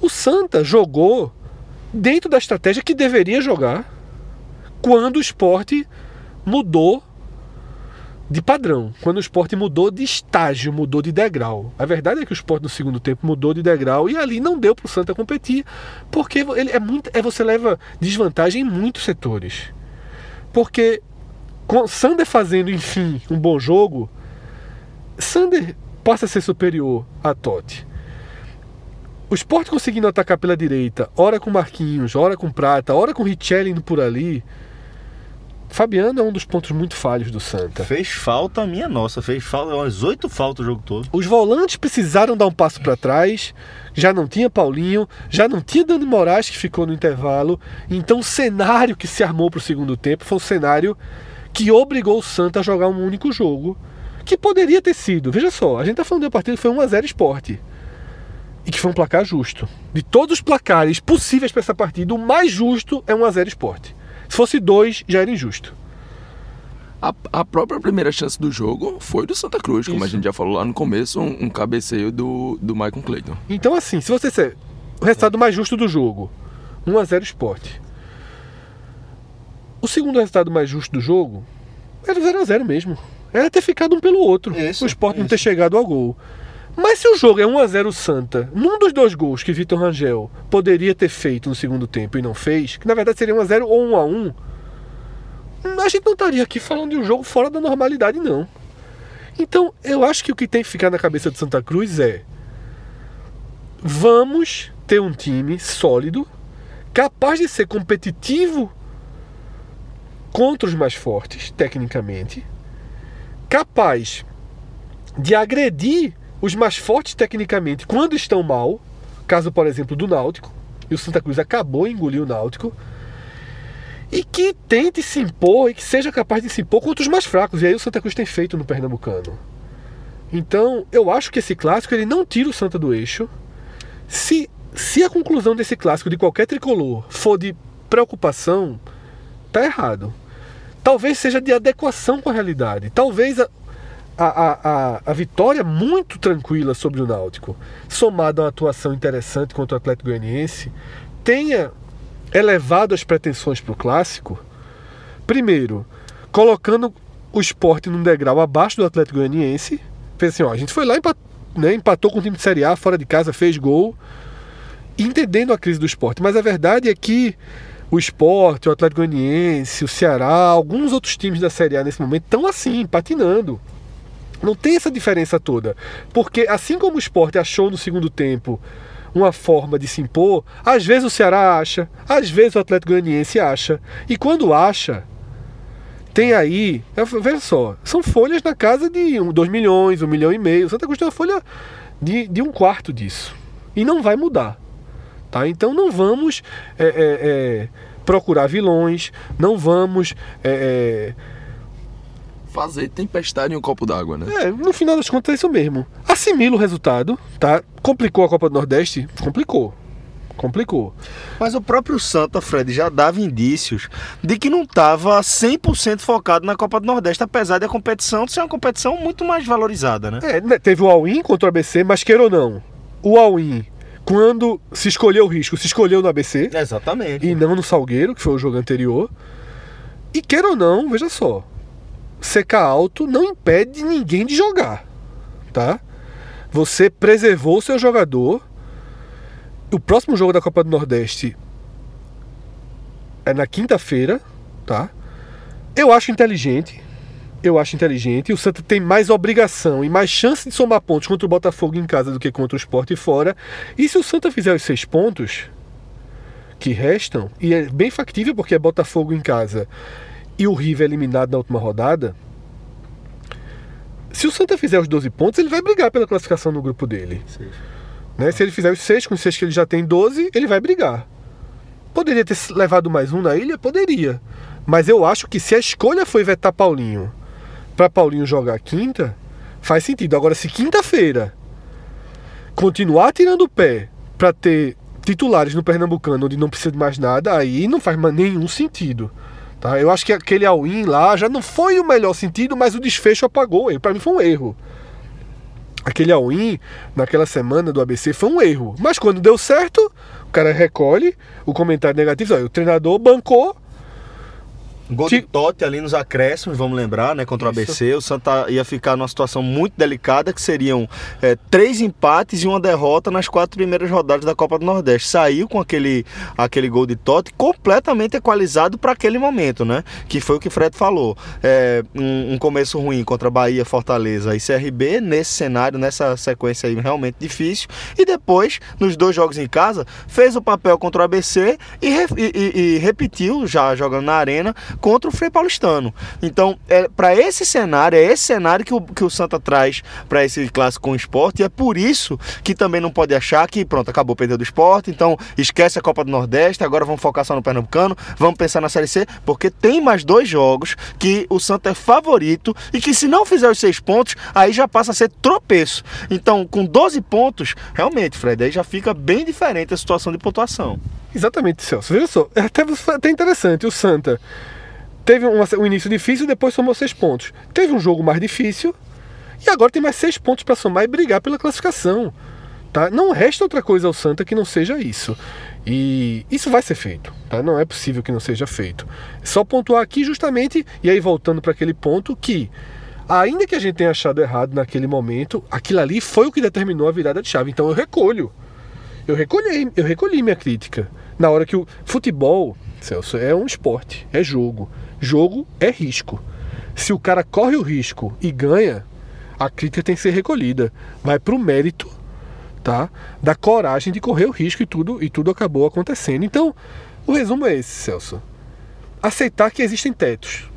o Santa jogou dentro da estratégia que deveria jogar quando o esporte mudou de padrão, quando o esporte mudou de estágio, mudou de degrau. A verdade é que o esporte no segundo tempo mudou de degrau e ali não deu para o Santa competir, porque ele é muito, é você leva desvantagem em muitos setores. Porque com Sander fazendo, enfim, um bom jogo, Sander passa a ser superior a Totti. O esporte conseguindo atacar pela direita, ora com Marquinhos, ora com Prata, ora com Richelli indo por ali. Fabiano é um dos pontos muito falhos do Santa. Fez falta minha nossa, fez falta, umas oito faltas o jogo todo. Os volantes precisaram dar um passo para trás. Já não tinha Paulinho, já não tinha Dani Moraes que ficou no intervalo. Então o cenário que se armou para o segundo tempo foi um cenário que obrigou o Santa a jogar um único jogo. Que poderia ter sido, veja só, a gente tá falando de uma partida que foi 1x0 esporte. E que foi um placar justo. De todos os placares possíveis para essa partida, o mais justo é 1x0 esporte. Se fosse dois, já era injusto. A, a própria primeira chance do jogo foi do Santa Cruz, como a Isso. gente já falou lá no começo, um, um cabeceio do, do Michael Clayton. Então, assim, se você disser, o resultado mais justo do jogo. 1 a 0 esporte. O segundo resultado mais justo do jogo era 0 a 0 mesmo. Era ter ficado um pelo outro. Isso, o esporte não isso. ter chegado ao gol. Mas se o jogo é 1 a 0 Santa, num dos dois gols que Vitor Rangel poderia ter feito no segundo tempo e não fez, que na verdade seria 1 a 0 ou 1 a 1, a gente não estaria aqui falando de um jogo fora da normalidade não. Então, eu acho que o que tem que ficar na cabeça do Santa Cruz é vamos ter um time sólido, capaz de ser competitivo contra os mais fortes, tecnicamente, capaz de agredir os mais fortes tecnicamente quando estão mal, caso, por exemplo, do Náutico, e o Santa Cruz acabou de engolir o Náutico, e que tente se impor e que seja capaz de se impor contra os mais fracos. E aí o Santa Cruz tem feito no Pernambucano. Então, eu acho que esse clássico ele não tira o Santa do eixo. Se, se a conclusão desse clássico de qualquer tricolor for de preocupação, tá errado. Talvez seja de adequação com a realidade. Talvez a, a, a, a, vitória muito tranquila sobre o Náutico, somada a uma atuação interessante contra o Atlético Goianiense, tenha elevado as pretensões para o clássico. Primeiro, colocando o esporte num degrau abaixo do Atlético Goianiense. Fez assim, ó, a gente foi lá e empatou, né, empatou com o time de Série A, fora de casa, fez gol, entendendo a crise do esporte. Mas a verdade é que o esporte, o Atlético Goianiense, o Ceará, alguns outros times da Série A nesse momento estão assim, patinando. Não tem essa diferença toda. Porque assim como o esporte achou no segundo tempo uma forma de se impor, às vezes o Ceará acha, às vezes o Atlético Goianiense acha. E quando acha, tem aí, veja só, são folhas na casa de 2 milhões, 1 um milhão e meio. Santa Cruz tem uma folha de, de um quarto disso. E não vai mudar. Tá? Então não vamos é, é, é, procurar vilões, não vamos. Fazer tempestade em um copo d'água, né? é, no final das contas é isso mesmo. Assimila o resultado, tá? Complicou a Copa do Nordeste? Complicou. Complicou. Mas o próprio Santa, Fred, já dava indícios de que não estava 100% focado na Copa do Nordeste, apesar da competição ser uma competição muito mais valorizada, né? É, né, teve o all-in contra o ABC, mas queira ou não, o all-in, quando se escolheu o risco, se escolheu no ABC Exatamente. e não no Salgueiro, que foi o jogo anterior. E queira ou não, veja só, secar alto não impede ninguém de jogar, tá? Você preservou o seu jogador. O próximo jogo da Copa do Nordeste é na quinta-feira, tá? Eu acho inteligente. Eu acho inteligente. O Santa tem mais obrigação e mais chance de somar pontos contra o Botafogo em casa do que contra o Sport fora. E se o Santa fizer os seis pontos que restam, e é bem factível porque é Botafogo em casa e o River eliminado na última rodada, se o Santa fizer os 12 pontos, ele vai brigar pela classificação no grupo dele. Né? Se ele fizer os 6, com os 6 que ele já tem 12, ele vai brigar. Poderia ter levado mais um na ilha? Poderia. Mas eu acho que se a escolha foi vetar Paulinho para Paulinho jogar quinta, faz sentido. Agora, se quinta-feira continuar tirando o pé para ter titulares no Pernambucano onde não precisa de mais nada, aí não faz nenhum sentido. Tá? Eu acho que aquele all-in lá já não foi o melhor sentido, mas o desfecho apagou. Para mim foi um erro. Aquele all-in naquela semana do ABC foi um erro. Mas quando deu certo, o cara recolhe o comentário negativo. Olha, o treinador bancou. Gol de Totti ali nos acréscimos, vamos lembrar, né? Contra o Isso. ABC. O Santa ia ficar numa situação muito delicada, que seriam é, três empates e uma derrota nas quatro primeiras rodadas da Copa do Nordeste. Saiu com aquele, aquele gol de Totti completamente equalizado para aquele momento, né? Que foi o que o Fred falou. É, um, um começo ruim contra Bahia, Fortaleza e CRB, nesse cenário, nessa sequência aí realmente difícil. E depois, nos dois jogos em casa, fez o papel contra o ABC e, e- e- e repetiu, já jogando na arena, contra o Frei Paulistano. Então, é, para esse cenário, é esse cenário que o, que o Santa traz para esse clássico com o esporte, e é por isso que também não pode achar que, pronto, acabou perdendo o esporte, então esquece a Copa do Nordeste, agora vamos focar só no Pernambucano, vamos pensar na Série C, porque tem mais dois jogos que o Santa é favorito e que se não fizer os seis pontos, aí já passa a ser tropeço. Então, com 12 pontos, realmente, Fred, aí já fica bem diferente a situação de pontuação. Exatamente, Celso. Veja só, é até, até interessante. O Santa teve um, um início difícil, depois somou seis pontos. Teve um jogo mais difícil e agora tem mais seis pontos para somar e brigar pela classificação. Tá? Não resta outra coisa ao Santa que não seja isso. E isso vai ser feito, tá? Não é possível que não seja feito. Só pontuar aqui justamente, e aí voltando para aquele ponto que ainda que a gente tenha achado errado naquele momento, aquilo ali foi o que determinou a virada de chave. Então eu recolho. Eu recolhi, eu recolhi minha crítica. Na hora que o futebol, Celso, é um esporte, é jogo. Jogo é risco. Se o cara corre o risco e ganha, a crítica tem que ser recolhida. Vai pro mérito, tá? Da coragem de correr o risco e tudo e tudo acabou acontecendo. Então, o resumo é esse, Celso. Aceitar que existem tetos.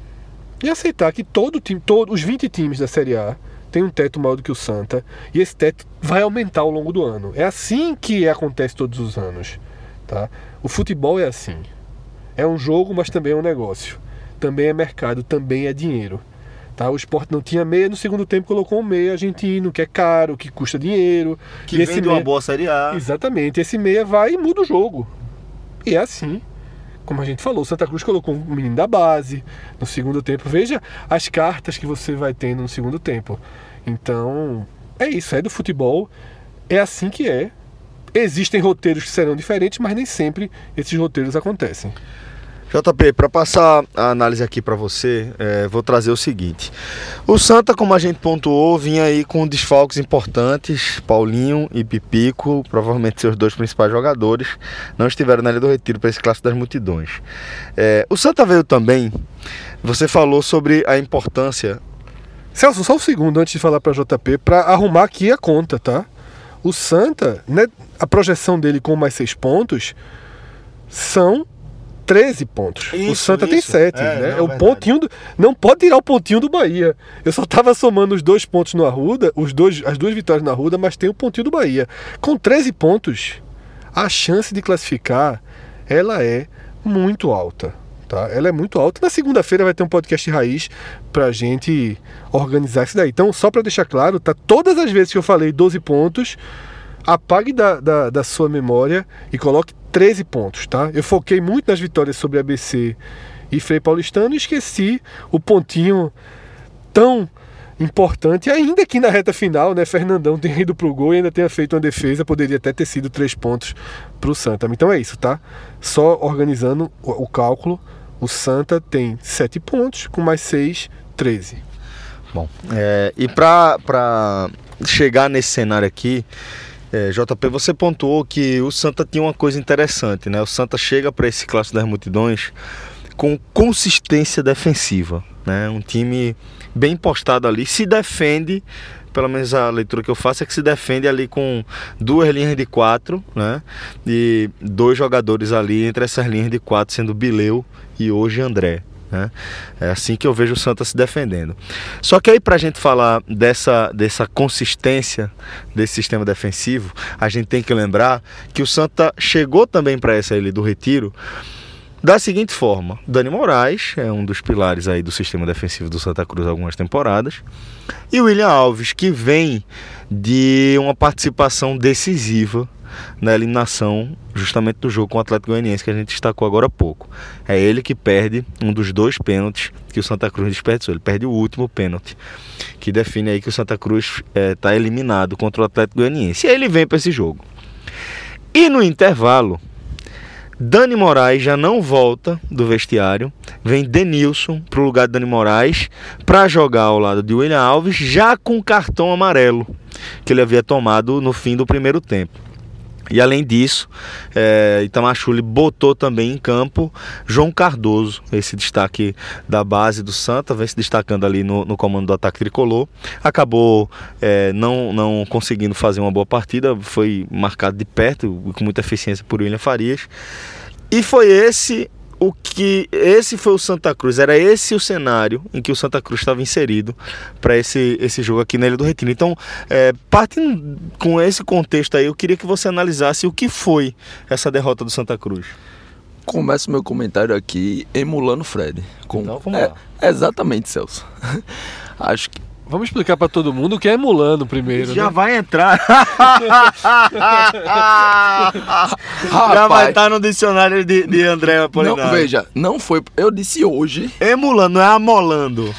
E aceitar que todo time, todos os 20 times da Série A tem um teto maior do que o Santa e esse teto vai aumentar ao longo do ano. É assim que acontece todos os anos, tá? O futebol é assim. É um jogo, mas também é um negócio. Também é mercado, também é dinheiro. Tá? O esporte não tinha meia, no segundo tempo colocou um meia argentino, que é caro, que custa dinheiro. Que vem de uma meia... boa Série A. Exatamente. Esse meia vai e muda o jogo. E é assim. Como a gente falou, Santa Cruz colocou um menino da base no segundo tempo. Veja as cartas que você vai tendo no segundo tempo. Então, é isso, é do futebol. É assim que é. Existem roteiros que serão diferentes, mas nem sempre esses roteiros acontecem. JP, para passar a análise aqui para você, é, vou trazer o seguinte. O Santa, como a gente pontuou, vinha aí com desfalques importantes. Paulinho e Pipico, provavelmente seus dois principais jogadores, não estiveram na Ilha do Retiro para esse clássico das multidões. É, o Santa veio também, você falou sobre a importância. Celso, só um segundo antes de falar para JP, para arrumar aqui a conta, tá? O Santa, né, a projeção dele com mais seis pontos são 13 pontos. Isso, o Santa isso. tem 7. É, né? Não, o pontinho do, não pode tirar o pontinho do Bahia. Eu só estava somando os dois pontos no Arruda, os dois, as duas vitórias na Arruda, mas tem o pontinho do Bahia. Com 13 pontos, a chance de classificar ela é muito alta. Tá? Ela é muito alta. Na segunda-feira vai ter um podcast raiz pra gente organizar isso daí. Então, só para deixar claro, tá? Todas as vezes que eu falei 12 pontos, apague da, da, da sua memória e coloque 13 pontos, tá? Eu foquei muito nas vitórias sobre ABC e Frei Paulistano e esqueci o pontinho tão importante, ainda que na reta final, né, Fernandão tenha ido pro gol e ainda tenha feito uma defesa, poderia até ter sido três pontos pro Santa. Então é isso, tá? Só organizando o, cálculo, o Santa tem 7 pontos, com mais 6, 13. Bom, é, e para chegar nesse cenário aqui, é, JP, você pontuou que o Santa tinha uma coisa interessante, né? O Santa chega para esse clássico das multidões com consistência defensiva, né? Um time bem postado ali, se defende, pelo menos a leitura que eu faço é que se defende ali com duas linhas de quatro, né? E dois jogadores ali entre essas linhas de quatro, sendo Bileu e hoje André. Né? É assim que eu vejo o Santa se defendendo. Só que aí para a gente falar dessa, dessa consistência desse sistema defensivo, a gente tem que lembrar que o Santa chegou também para essa ilha do Retiro da seguinte forma: Dani Moraes é um dos pilares aí do sistema defensivo do Santa Cruz algumas temporadas, e William Alves que vem de uma participação decisiva na eliminação justamente do jogo com o Atlético Goianiense que a gente destacou agora há pouco. É ele que perde um dos dois pênaltis que o Santa Cruz desperdiçou. Ele perde o último pênalti, que define aí que o Santa Cruz está é, eliminado contra o Atlético Goianiense. E aí ele vem para esse jogo. E no intervalo, Dani Moraes já não volta do vestiário, vem Denilson para o lugar de Dani Moraes para jogar ao lado de William Alves, já com cartão amarelo que ele havia tomado no fim do primeiro tempo. E além disso, é, Itamachule botou também em campo João Cardoso, esse destaque da base do Santa, vem se destacando ali no, no comando do ataque tricolor. Acabou é, não, não conseguindo fazer uma boa partida, foi marcado de perto, com muita eficiência por William Farias. E foi esse o que esse foi o Santa Cruz, era esse o cenário em que o Santa Cruz estava inserido para esse, esse jogo aqui na Ilha do Retiro. Então, é, partindo com esse contexto aí, eu queria que você analisasse o que foi essa derrota do Santa Cruz. Começo meu comentário aqui emulando o Fred. Com... Então, vamos é, lá. Exatamente, Celso. Acho que Vamos explicar para todo mundo o que é emulando primeiro. Já né? vai entrar. Já vai estar tá no dicionário de, de André Apolinário. Não, veja, não foi. Eu disse hoje. Emulando, não é amolando.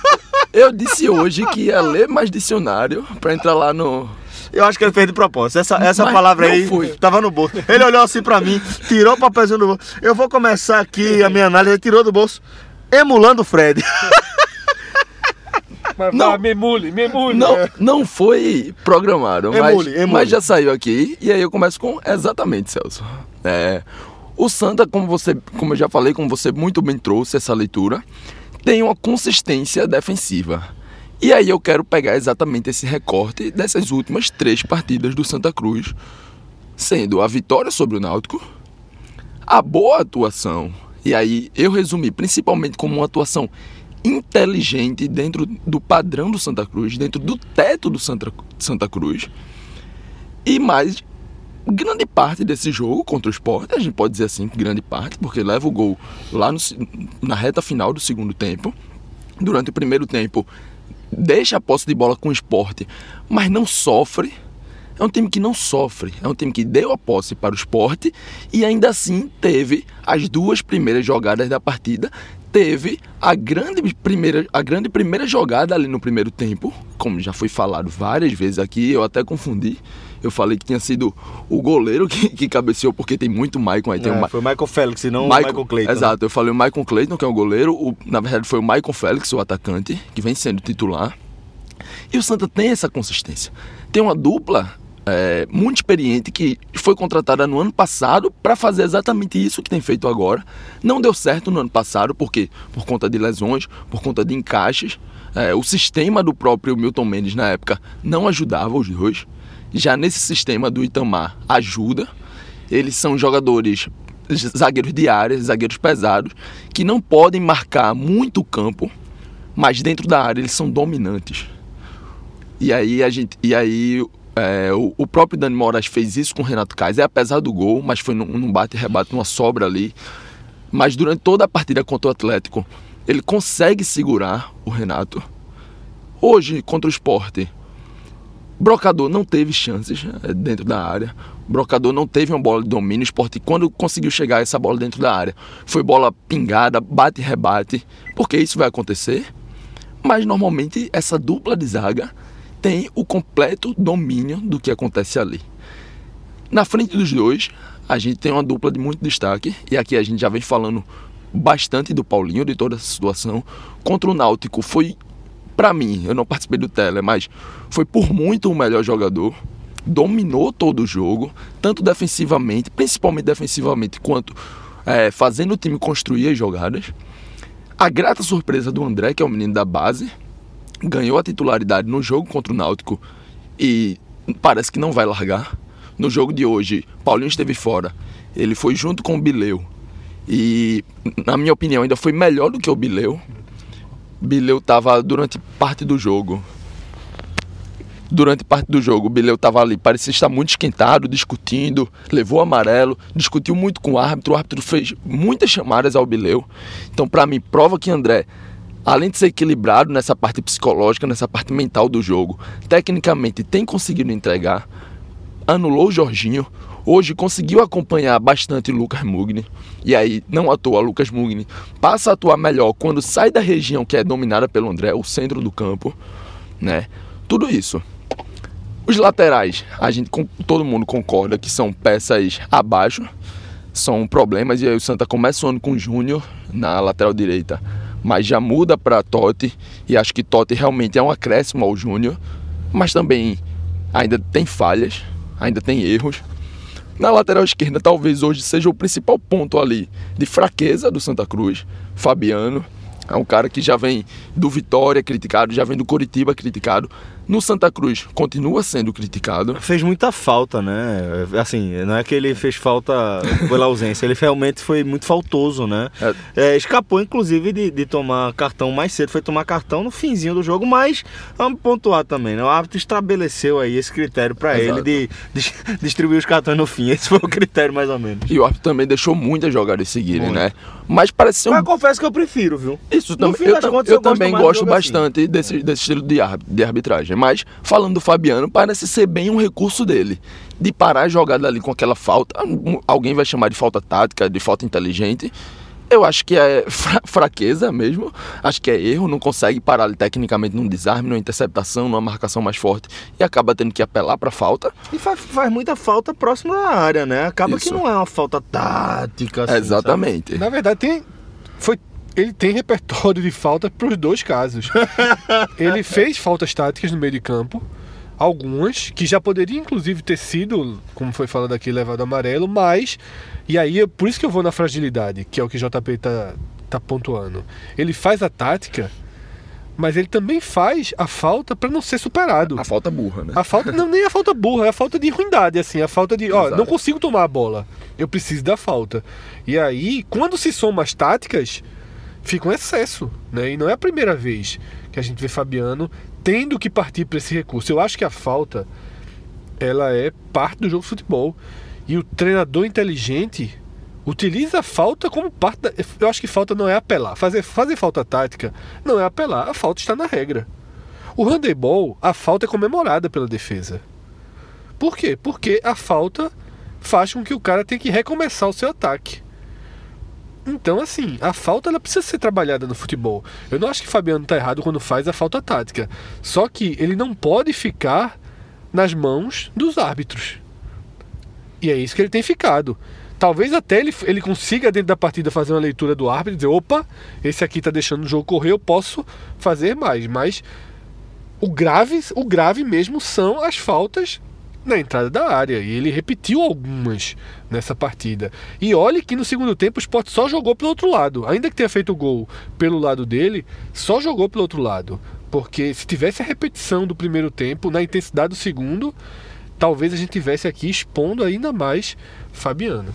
eu disse hoje que ia ler mais dicionário para entrar lá no Eu acho que ele fez de propósito. Essa, essa palavra aí foi. tava no bolso. Ele olhou assim pra mim, tirou o papelzinho do bolso. Eu vou começar aqui a minha análise. Ele tirou do bolso, emulando o Fred. Mas Não. vá, me emule, me emule. Não, não foi programado, mas, Emule, emule. mas já saiu aqui. E aí eu começo com exatamente, Celso. É, o Santa, como você, como eu já falei, como você muito bem trouxe essa leitura, tem uma consistência defensiva. E aí eu quero pegar exatamente esse recorte dessas últimas três partidas do Santa Cruz, sendo a vitória sobre o Náutico, a boa atuação. E aí eu resumi principalmente como uma atuação inteligente dentro do padrão do Santa Cruz, dentro do teto do Santa, Santa Cruz. E mais, grande parte desse jogo contra o Sport, a gente pode dizer assim, grande parte, porque leva o gol lá no na reta final do segundo tempo. Durante o primeiro tempo, deixa a posse de bola com o Sport, mas não sofre. É um time que não sofre. É um time que deu a posse para o esporte e ainda assim teve as duas primeiras jogadas da partida. Teve a grande primeira, a grande primeira jogada ali no primeiro tempo, como já foi falado várias vezes aqui, eu até confundi. Eu falei que tinha sido o goleiro que, que cabeceou, porque tem muito Maicon aí. Tem o Ma- É, foi o Michael Félix, e não o Michael Clayton. né? Exato, eu falei o Michael Clayton, que é o goleiro. O, na verdade, foi o Michael Félix, o atacante, que vem sendo titular. E o Santa tem essa consistência. Tem uma dupla é, muito experiente que foi contratada no ano passado para fazer exatamente isso que tem feito agora. Não deu certo no ano passado, porque por conta de lesões, por conta de encaixes. é, o sistema do próprio Milton Mendes na época não ajudava os dois. Já nesse sistema do Itamar ajuda. Eles são jogadores zagueiros de área, zagueiros pesados, que não podem marcar muito campo, mas dentro da área eles são dominantes. E aí a gente, e aí é, o, o próprio Dani Moraes fez isso com o Renato Kaiser, apesar do gol, mas foi num, num bate e rebate, numa sobra ali. Mas durante toda a partida contra o Atlético, ele consegue segurar o Renato. Hoje, contra o Sport, Brocador não teve chances é, dentro da área. Brocador não teve uma bola de domínio. O Sport, quando conseguiu chegar essa bola dentro da área, foi bola pingada, bate e rebate. Porque isso vai acontecer. Mas normalmente essa dupla de zaga tem o completo domínio do que acontece ali. Na frente dos dois, a gente tem uma dupla de muito destaque. E aqui a gente já vem falando bastante do Paulinho, de toda essa situação. Contra o Náutico foi Pra mim, eu não participei do tele, mas foi por muito o melhor jogador. Dominou todo o jogo, tanto defensivamente, principalmente defensivamente, quanto é, fazendo o time construir as jogadas. A grata surpresa do André, que é o menino da base, ganhou a titularidade no jogo contra o Náutico e parece que não vai largar. No jogo de hoje, Paulinho esteve fora. Ele foi junto com o Bileu. E, na minha opinião, ainda foi melhor do que o Bileu. Bileu tava durante parte do jogo. Durante parte do jogo, o Bileu tava ali, parecia estar muito esquentado, discutindo, levou amarelo, discutiu muito com o árbitro, o árbitro fez muitas chamadas ao Bileu. Então, para mim, prova que André, além de ser equilibrado nessa parte psicológica, nessa parte mental do jogo, tecnicamente tem conseguido entregar. Anulou o Jorginho, hoje conseguiu acompanhar bastante Lucas Mugni. E aí, não à toa, Lucas Mugni passa a atuar melhor quando sai da região que é dominada pelo André, o centro do campo, né? Tudo isso. Os laterais, a gente todo mundo concorda que são peças abaixo, são problemas e aí o Santa começa o ano com o Júnior na lateral direita, mas já muda para Totti e acho que Totti realmente é um acréscimo ao Júnior, mas também ainda tem falhas, ainda tem erros. Na lateral esquerda, talvez hoje seja o principal ponto ali de fraqueza do Santa Cruz. Fabiano é um cara que já vem do Vitória criticado, já vem do Coritiba criticado. No Santa Cruz continua sendo criticado. Fez muita falta, né? Assim, não é que ele fez falta pela ausência, ele realmente foi muito faltoso, né? É, escapou, inclusive, de, de tomar cartão mais cedo. Foi tomar cartão no finzinho do jogo, mas vamos pontuar também, né? O árbitro estabeleceu aí esse critério pra ele de, de distribuir os cartões no fim. Esse foi o critério, mais ou menos. E o árbitro também deixou muitas jogadas seguirem, Muito. né? Mas parece ser um Mas confesso que eu prefiro, viu? Isso No também. fim Eu, das tam- contas, eu eu gosto também gosto assim. bastante desse, desse estilo de, de arbitragem. Mas, falando do Fabiano, parece ser bem um recurso dele. De parar a jogada ali com aquela falta. Alguém vai chamar de falta tática, de falta inteligente. Eu acho que é fra fraqueza mesmo, acho que é erro, não consegue parar ali tecnicamente num desarme, numa interceptação, numa marcação mais forte e acaba tendo que apelar para falta. E faz, faz, muita falta próximo da área, né? Acaba Isso. que não é uma falta tática. Assim, Exatamente. Sabe? Na verdade, tem, foi ele tem repertório de falta para os dois casos. ele fez faltas táticas no meio de campo, algumas que já poderiam inclusive ter sido, como foi falado aqui, levado amarelo, mas e aí é por isso que eu vou na fragilidade, que é o que o JP tá tá pontuando. Ele faz a tática, mas ele também faz a falta para não ser superado. A falta burra, né? A falta não nem a falta burra, é a falta de ruindade assim, a falta de, ó, não consigo tomar a bola. Eu preciso da falta. E aí, quando se somam as táticas, fica um excesso, né? E não é a primeira vez que a gente vê Fabiano tendo que partir para esse recurso. Eu acho que a falta ela é parte do jogo de futebol. E o treinador inteligente utiliza a falta como parte da... Eu acho que falta não é apelar. Fazer, fazer falta tática não é apelar. A falta está na regra. O handebol, a falta é comemorada pela defesa. Por quê? Porque a falta faz com que o cara tenha que recomeçar o seu ataque. Então, assim, a falta ela precisa ser trabalhada no futebol. Eu não acho que Fabiano está errado quando faz a falta tática. Só que ele não pode ficar nas mãos dos árbitros. E é isso que ele tem ficado. Talvez até ele, ele consiga, dentro da partida, fazer uma leitura do árbitro e dizer: opa, esse aqui está deixando o jogo correr, eu posso fazer mais. Mas o grave, o grave mesmo são as faltas na entrada da área. E ele repetiu algumas nessa partida. E olhe que no segundo tempo o Sport só jogou pelo outro lado. Ainda que tenha feito gol pelo lado dele, só jogou pelo outro lado. Porque se tivesse a repetição do primeiro tempo, na intensidade do segundo, talvez a gente tivesse aqui expondo ainda mais Fabiano.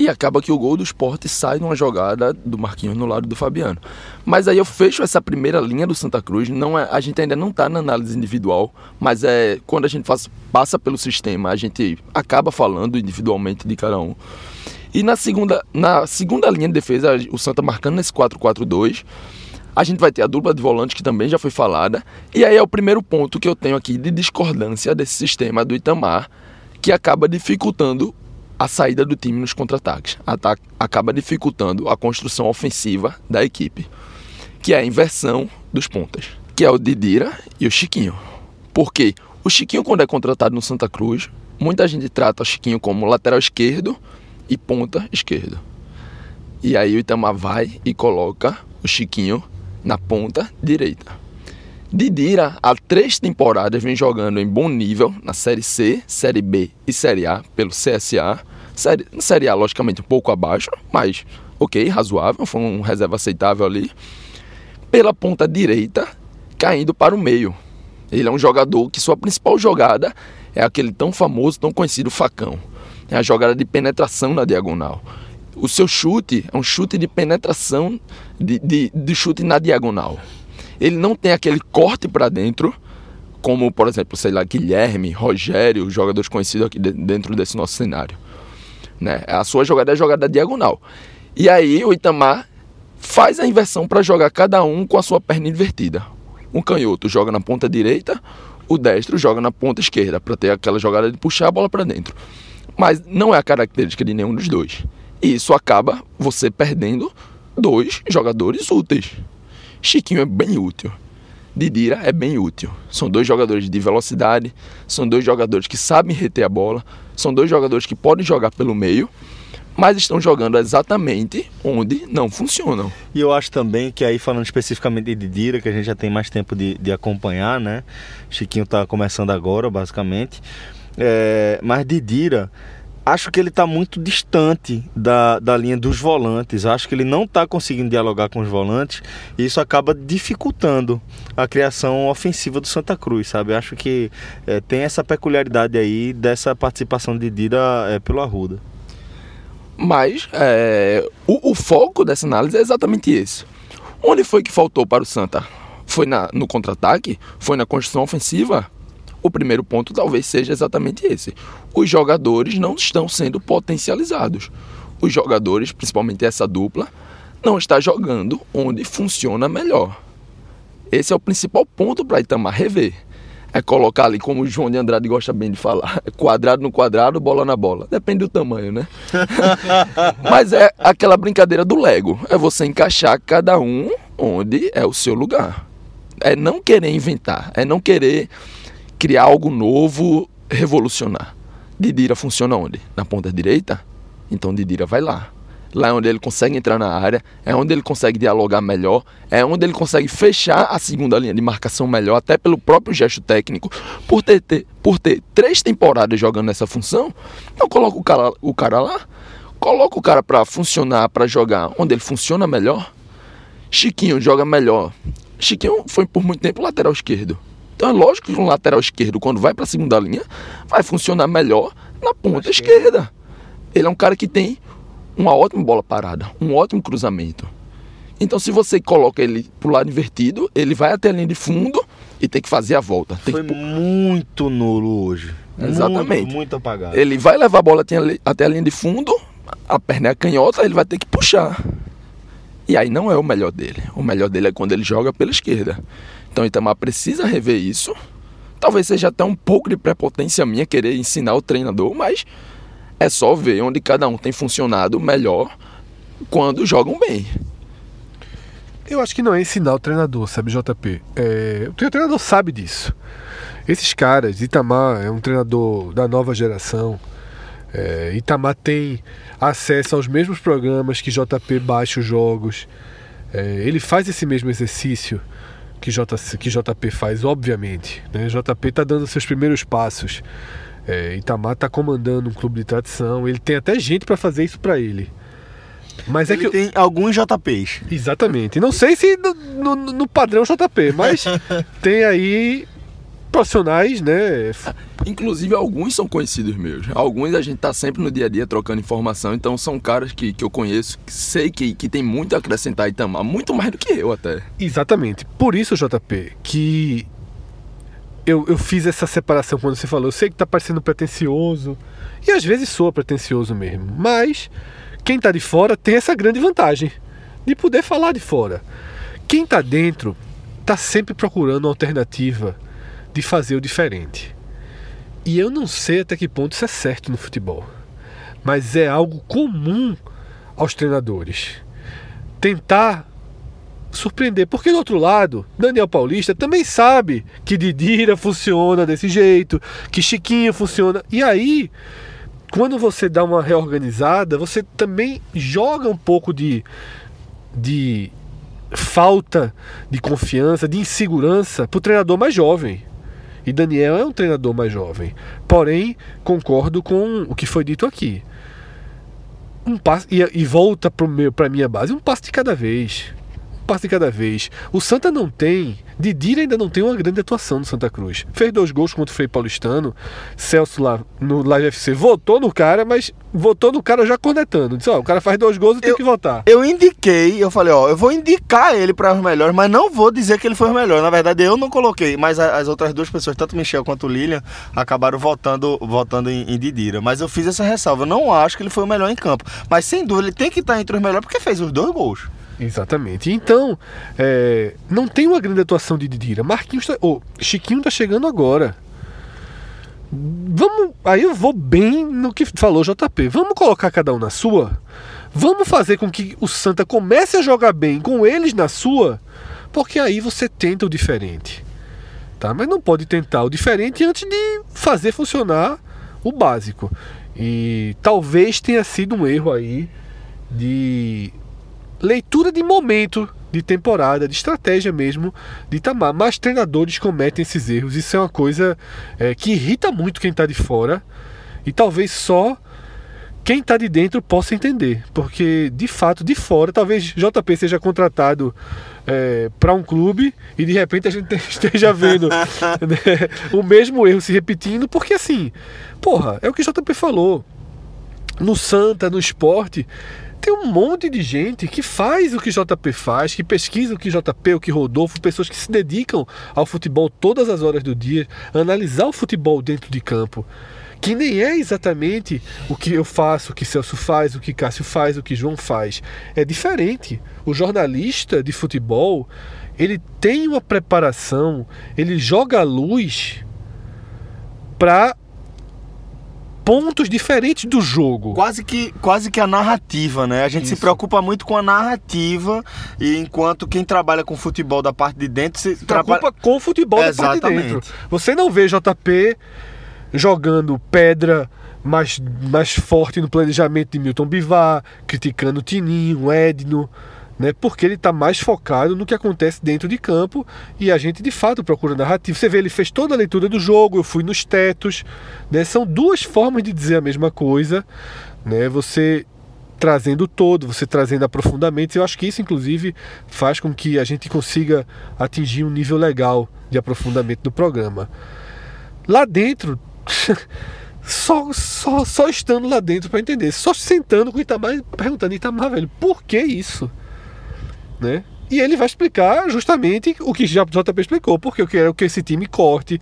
E acaba que o gol do esporte sai numa jogada do Marquinhos no lado do Fabiano. Mas aí eu fecho essa primeira linha do Santa Cruz. Não é, a gente ainda não está na análise individual, mas é quando a gente faz, passa pelo sistema, a gente acaba falando individualmente de cada um. E na segunda, na segunda linha de defesa, o Santa marcando nesse 4-4-2. A gente vai ter a dupla de volante que também já foi falada. E aí é o primeiro ponto que eu tenho aqui de discordância desse sistema do Itamar, que acaba dificultando a saída do time nos contra-ataques. Acaba dificultando a construção ofensiva da equipe, que é a inversão dos pontas, que é o Didira e o Chiquinho. Porque o Chiquinho, quando é contratado no Santa Cruz, muita gente trata o Chiquinho como lateral esquerdo e ponta esquerdo. E aí o Itamar vai e coloca o Chiquinho na ponta direita. Didira, há três temporadas, vem jogando em bom nível na Série C, Série B e Série A pelo CSA. Série, série A, logicamente, um pouco abaixo, mas ok, razoável, foi um reserva aceitável ali. Pela ponta direita, caindo para o meio. Ele é um jogador que sua principal jogada é aquele tão famoso, tão conhecido facão. É a jogada de penetração na diagonal. O seu chute é um chute de penetração, de, de, de chute na diagonal ele não tem aquele corte para dentro, como, por exemplo, sei lá, Guilherme, Rogério, jogadores conhecidos aqui dentro desse nosso cenário. Né? A sua jogada é jogada diagonal. E aí o Itamar faz a inversão para jogar cada um com a sua perna invertida. Um canhoto joga na ponta direita, o destro joga na ponta esquerda, para ter aquela jogada de puxar a bola para dentro. Mas não é a característica de nenhum dos dois. E isso acaba você perdendo dois jogadores úteis. Chiquinho é bem útil. Didira é bem útil. São dois jogadores de velocidade, são dois jogadores que sabem reter a bola, são dois jogadores que podem jogar pelo meio, mas estão jogando exatamente onde não funcionam. E eu acho também que aí, falando especificamente de Didira, que a gente já tem mais tempo de, de acompanhar, né? Chiquinho está começando agora, basicamente. É, mas Didira acho que ele está muito distante da, da linha dos volantes. Acho que ele não está conseguindo dialogar com os volantes e isso acaba dificultando a criação ofensiva do Santa Cruz, sabe? Acho que é, tem essa peculiaridade aí dessa participação de Dida é, pelo Arruda. Mas é, o, o, foco dessa análise é exatamente esse. Onde foi que faltou para o Santa? Foi na, no contra-ataque? Foi na construção ofensiva? O primeiro ponto talvez seja exatamente esse. Os jogadores não estão sendo potencializados. Os jogadores, principalmente essa dupla, não está jogando onde funciona melhor. Esse é o principal ponto para Itamar rever. É colocar ali, como o João de Andrade gosta bem de falar, quadrado no quadrado, bola na bola. Depende do tamanho, né? Mas é aquela brincadeira do Lego. É você encaixar cada um onde é o seu lugar. É não querer inventar, é não querer criar algo novo, revolucionar. Didira funciona onde? Na ponta direita? Então Didira vai lá. Lá é onde ele consegue entrar na área, é onde ele consegue dialogar melhor, é onde ele consegue fechar a segunda linha de marcação melhor, até pelo próprio gesto técnico. Por ter, ter por ter três temporadas jogando nessa função, então coloca o cara, o cara lá, coloca o cara para funcionar, para jogar onde ele funciona melhor. Chiquinho joga melhor. Chiquinho foi por muito tempo lateral esquerdo. Então é lógico que um lateral esquerdo, quando vai para a segunda linha, vai funcionar melhor na ponta esquerda. Ele é um cara que tem uma ótima bola parada, um ótimo cruzamento. Então, se você coloca ele pro lado invertido, ele vai até a linha de fundo e tem que fazer a volta. Tem Foi que... muito nulo hoje. Exatamente. Muito, muito apagado. Ele vai levar a bola até a linha de fundo, a perna é canhota, ele vai ter que puxar. E aí não é o melhor dele. O melhor dele é quando ele joga pela esquerda. Então Itamar precisa rever isso. Talvez seja até um pouco de prepotência minha querer ensinar o treinador, mas é só ver onde cada um tem funcionado melhor quando jogam bem. Eu acho que não é ensinar o treinador, sabe, JP? É, o treinador sabe disso. Esses caras, Itamar é um treinador da nova geração. É, Itamar tem acesso aos mesmos programas que JP baixa os jogos. É, ele faz esse mesmo exercício que, J, que JP faz, obviamente. Né? JP está dando seus primeiros passos. É, Itamar está comandando um clube de tradição, ele tem até gente para fazer isso para ele. Mas é ele é que tem alguns JPs. Exatamente. Não sei se no, no, no padrão JP, mas tem aí profissionais, né? Inclusive alguns são conhecidos meus. Alguns a gente tá sempre no dia a dia trocando informação, então são caras que, que eu conheço, que sei que, que tem muito a acrescentar Itamar, muito mais do que eu até. Exatamente. Por isso, JP, que eu, eu fiz essa separação quando você falou. Eu sei que tá parecendo pretencioso. E às vezes soa pretencioso mesmo. Mas quem tá de fora tem essa grande vantagem de poder falar de fora. Quem tá dentro tá sempre procurando uma alternativa de fazer o diferente. E eu não sei até que ponto isso é certo no futebol. Mas é algo comum aos treinadores. Tentar surpreender. Porque do outro lado, Daniel Paulista também sabe que Didira funciona desse jeito, que Chiquinho funciona. E aí, quando você dá uma reorganizada, você também joga um pouco de, de falta de confiança, de insegurança para o treinador mais jovem. E Daniel é um treinador mais jovem. Porém, concordo com o que foi dito aqui. Um passo, e, e volta para minha base, um passo de cada vez passo de cada vez. O Santa não tem. Didira ainda não tem uma grande atuação no Santa Cruz. Fez dois gols contra o Frei Paulistano. Celso lá no Live FC votou no cara, mas votou no cara já cornetando. Disse: Ó, o cara faz dois gols e tem que votar. Eu indiquei, eu falei: Ó, eu vou indicar ele para os melhores, mas não vou dizer que ele foi o melhor. Na verdade, eu não coloquei, mas as outras duas pessoas, tanto Michel quanto Lilian, acabaram votando, votando em, em Didira. Mas eu fiz essa ressalva. Eu não acho que ele foi o melhor em campo. Mas sem dúvida, ele tem que estar entre os melhores porque fez os dois gols. Exatamente. Então, é, não tem uma grande atuação de Didira. Marquinhos tá, oh, Chiquinho tá chegando agora. Vamos, aí eu vou bem no que falou JP. Vamos colocar cada um na sua. Vamos fazer com que o Santa comece a jogar bem com eles na sua, porque aí você tenta o diferente. Tá? Mas não pode tentar o diferente antes de fazer funcionar o básico. E talvez tenha sido um erro aí de leitura de momento de temporada, de estratégia mesmo de Itamar. Mas treinadores cometem esses erros. Isso é uma coisa é, que irrita muito quem está de fora. E talvez só quem está de dentro possa entender. Porque, de fato, de fora, talvez JP seja contratado é, para um clube e de repente a gente esteja vendo né, o mesmo erro se repetindo. Porque, assim, porra, é o que JP falou. No Santa, no esporte, tem um monte de gente que faz o que JP faz, que pesquisa o que JP, o que Rodolfo, pessoas que se dedicam ao futebol todas as horas do dia, analisar o futebol dentro de campo. Que nem é exatamente o que eu faço, o que Celso faz, o que Cássio faz, o que João faz. É diferente. O jornalista de futebol, ele tem uma preparação, ele joga a luz para pontos diferentes do jogo. Quase que, quase que a narrativa, né? A gente Isso. se preocupa muito com a narrativa, e enquanto quem trabalha com futebol da parte de dentro se Se trabalha. preocupa com o futebol da parte de Exatamente. dentro. Você não vê JP jogando pedra mais, mais forte no planejamento de Milton Bivar, criticando o Tininho, o Edno, né? Porque ele está mais focado no que acontece dentro de campo e a gente de fato procura narrativa. Você vê, ele fez toda a leitura do jogo, eu fui nos tetos, né? São duas formas de dizer a mesma coisa, né? Você trazendo todo, você trazendo aprofundamentos. Eu acho que isso, inclusive, faz com que a gente consiga atingir um nível legal de aprofundamento do programa. Lá dentro, só, só, só estando lá dentro para entender, só sentando com o Itamar e perguntando, Itamar, velho, por que isso? Né? E ele vai explicar justamente o que já o JP explicou, porque eu quero que esse time corte.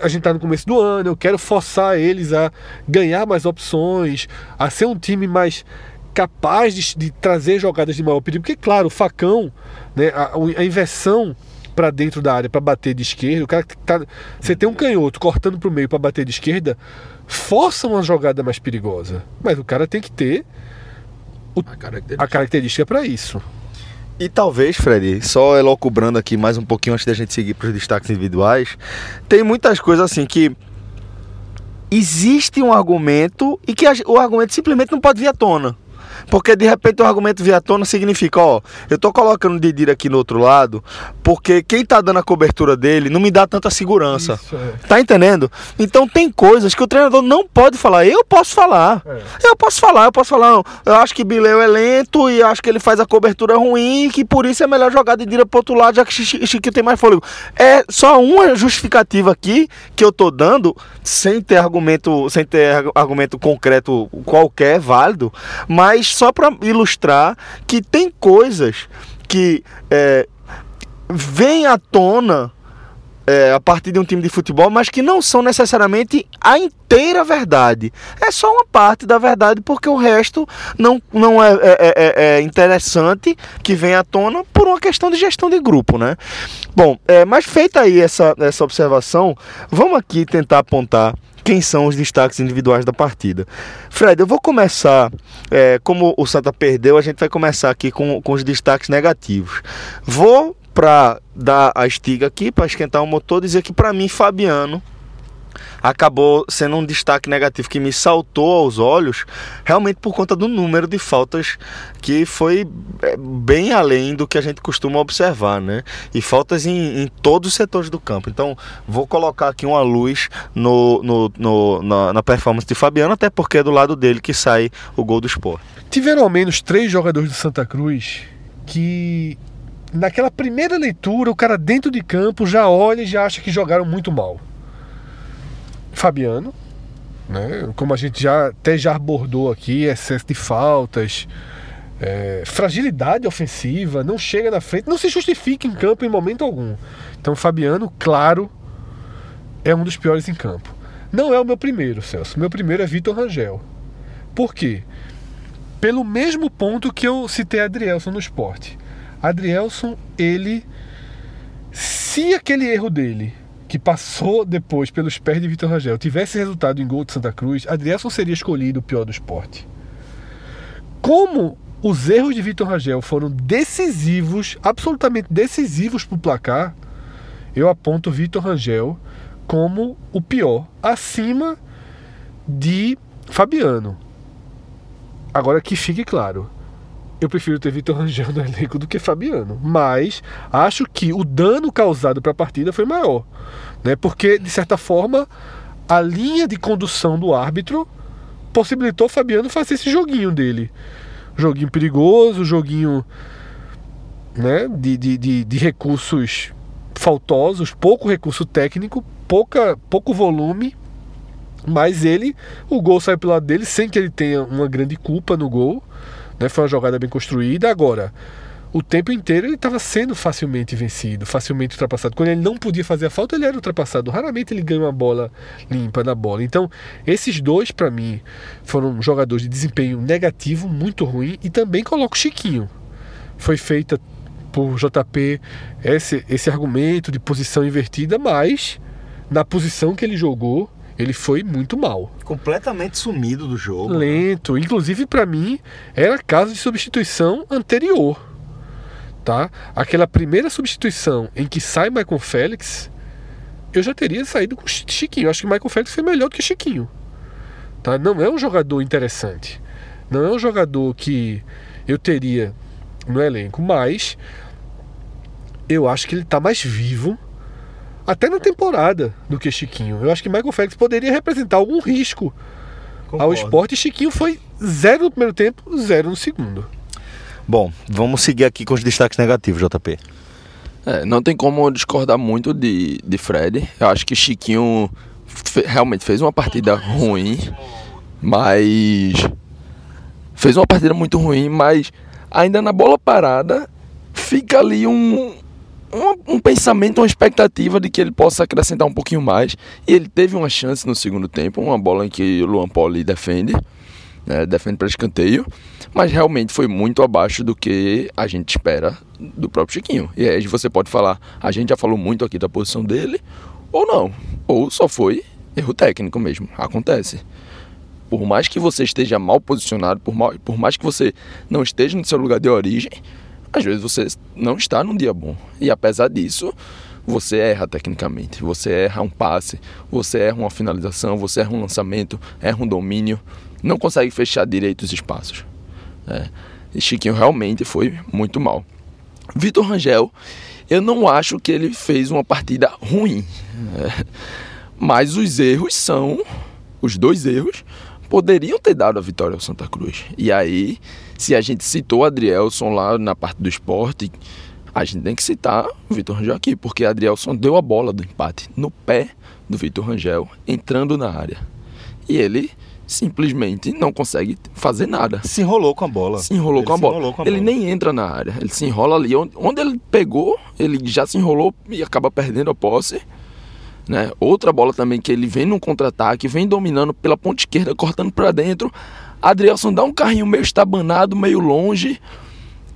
A gente está no começo do ano, eu quero forçar eles a ganhar mais opções, a ser um time mais capaz de, de trazer jogadas de maior perigo. Porque, claro, o facão, né, a, a inversão para dentro da área para bater de esquerda, o cara que tá, você tem um canhoto cortando para o meio para bater de esquerda, força uma jogada mais perigosa. Mas o cara tem que ter A característica. a característica para isso. E talvez, Fred, só elocubrando aqui mais um pouquinho antes da gente seguir para os destaques individuais, tem muitas coisas assim que existe um argumento e que o argumento simplesmente não pode vir à tona. Porque de repente o argumento vir à tona significa, ó, eu tô colocando o Didira aqui no outro lado, porque quem tá dando a cobertura dele não me dá tanta segurança. Isso, é. Tá entendendo? Então tem coisas que o treinador não pode falar. Eu posso falar. É. Eu posso falar, eu posso falar. não, Eu acho que Bileu é lento e acho que ele faz a cobertura ruim e que por isso é melhor jogar de Dira pro outro lado, já que Chi- Chiquinho tem mais fôlego. É só uma justificativa aqui que eu tô dando, sem ter argumento, sem ter argu- argumento concreto qualquer válido, mas só para ilustrar que tem coisas que é, vêm à tona é, a partir de um time de futebol, mas que não são necessariamente a inteira verdade. É só uma parte da verdade, porque o resto não, não é, é- é- é interessante que vem à tona por uma questão de gestão de grupo, né? Bom, é, mas feita aí essa, essa observação, vamos aqui tentar apontar quem são os destaques individuais da partida. Fred, eu vou começar, é, como o Santa perdeu, a gente vai começar aqui com, com os destaques negativos. Vou para dar a estiga aqui, para esquentar o motor, dizer que para mim, Fabiano acabou sendo um destaque negativo que me saltou aos olhos, realmente por conta do número de faltas que foi é, bem além do que a gente costuma observar, né? E faltas em, em todos os setores do campo. Então, vou colocar aqui uma luz no, no- no- na, na performance de Fabiano, até porque é do lado dele que sai o gol do Sport. Tiveram ao menos três jogadores do Santa Cruz que, naquela primeira leitura, o cara dentro de campo já olha e já acha que jogaram muito mal. Fabiano, né? como a gente já até já abordou aqui, excesso de faltas, é, fragilidade ofensiva, não chega na frente, não se justifica em campo em momento algum. Então, Fabiano, claro, é um dos piores em campo. Não é o meu primeiro, Celso. Meu primeiro é Vitor Rangel. Por quê? pelo mesmo ponto que eu citei Adrielson no esporte. Adrielson, ele. Se aquele erro dele, que passou depois pelos pés de Vitor Rangel, tivesse resultado em gol de Santa Cruz, Adrielson seria escolhido o pior do esporte. Como os erros de Vitor Rangel foram decisivos, absolutamente decisivos para o placar, eu aponto Vitor Rangel como o pior, acima de Fabiano. Agora que fique claro, eu prefiro ter Vitor Rangel no elenco do que Fabiano, mas acho que o dano causado para a partida foi maior, né? Porque de certa forma a linha de condução do árbitro possibilitou Fabiano fazer esse joguinho dele, joguinho perigoso, joguinho, né? De, de, de, de recursos faltosos, pouco recurso técnico, pouca, pouco volume mas ele, o gol saiu pelo lado dele sem que ele tenha uma grande culpa no gol. Né? Foi uma jogada bem construída. Agora, o tempo inteiro ele estava sendo facilmente vencido, facilmente ultrapassado. Quando ele não podia fazer a falta, ele era ultrapassado. Raramente ele ganha uma bola limpa na bola. Então, esses dois, para mim, foram jogadores de desempenho negativo, muito ruim. E também coloco o Chiquinho. Foi feita por JP esse, esse argumento de posição invertida, mas na posição que ele jogou, ele foi muito mal. Completamente sumido do jogo. Lento. Inclusive, para mim, era caso de substituição anterior. Tá? Aquela primeira substituição em que sai Michael Félix, eu já teria saído com Chiquinho. Eu acho que Michael Félix foi melhor do que Chiquinho. Tá? Não é um jogador interessante. Não é um jogador que eu teria no elenco, mas eu acho que ele está mais vivo até na temporada do que Chiquinho. Eu acho que Michael Félix poderia representar algum risco Concordo. ao esporte. Chiquinho foi zero no primeiro tempo, zero no segundo. Bom, vamos seguir aqui com os destaques negativos, JP. É, não tem como discordar muito de, de Fred. Eu acho que Chiquinho fe realmente fez uma partida ruim, mas. Fez uma partida muito ruim, mas ainda na bola parada fica ali um, um, um, pensamento, uma expectativa de que ele possa acrescentar um pouquinho mais. E ele teve uma chance no segundo tempo, uma bola em que o Luan Poli defende, né, defende para escanteio, mas realmente foi muito abaixo do que a gente espera do próprio Chiquinho. E aí você pode falar, a gente já falou muito aqui da posição dele, ou não, ou só foi erro técnico mesmo, acontece. Por mais que você esteja mal posicionado, por, mal, por mais que você não esteja no seu lugar de origem, às vezes você não está num dia bom. E apesar disso, você erra tecnicamente. Você erra um passe, você erra uma finalização, você erra um lançamento, erra um domínio, não consegue fechar direito os espaços. É. E Chiquinho realmente foi muito mal. Vitor Rangel, eu não acho que ele fez uma partida ruim. É. Mas os erros são. Os dois erros poderiam ter dado a vitória ao Santa Cruz. E aí, se a gente citou o Adrielson lá na parte do esporte, a gente tem que citar o Vitor Rangel aqui, porque Adrielson deu a bola do empate no pé do Vitor Rangel, entrando na área. E ele simplesmente não consegue fazer nada. Se enrolou com a bola. Se enrolou, com a, enrolou com a bola. Ele nem entra na área, ele se enrola ali. Onde ele pegou, ele já se enrolou e acaba perdendo a posse. Né? Outra bola também que ele vem num contra-ataque, vem dominando pela ponta esquerda, cortando para dentro. Adrielson dá um carrinho meio estabanado, meio longe.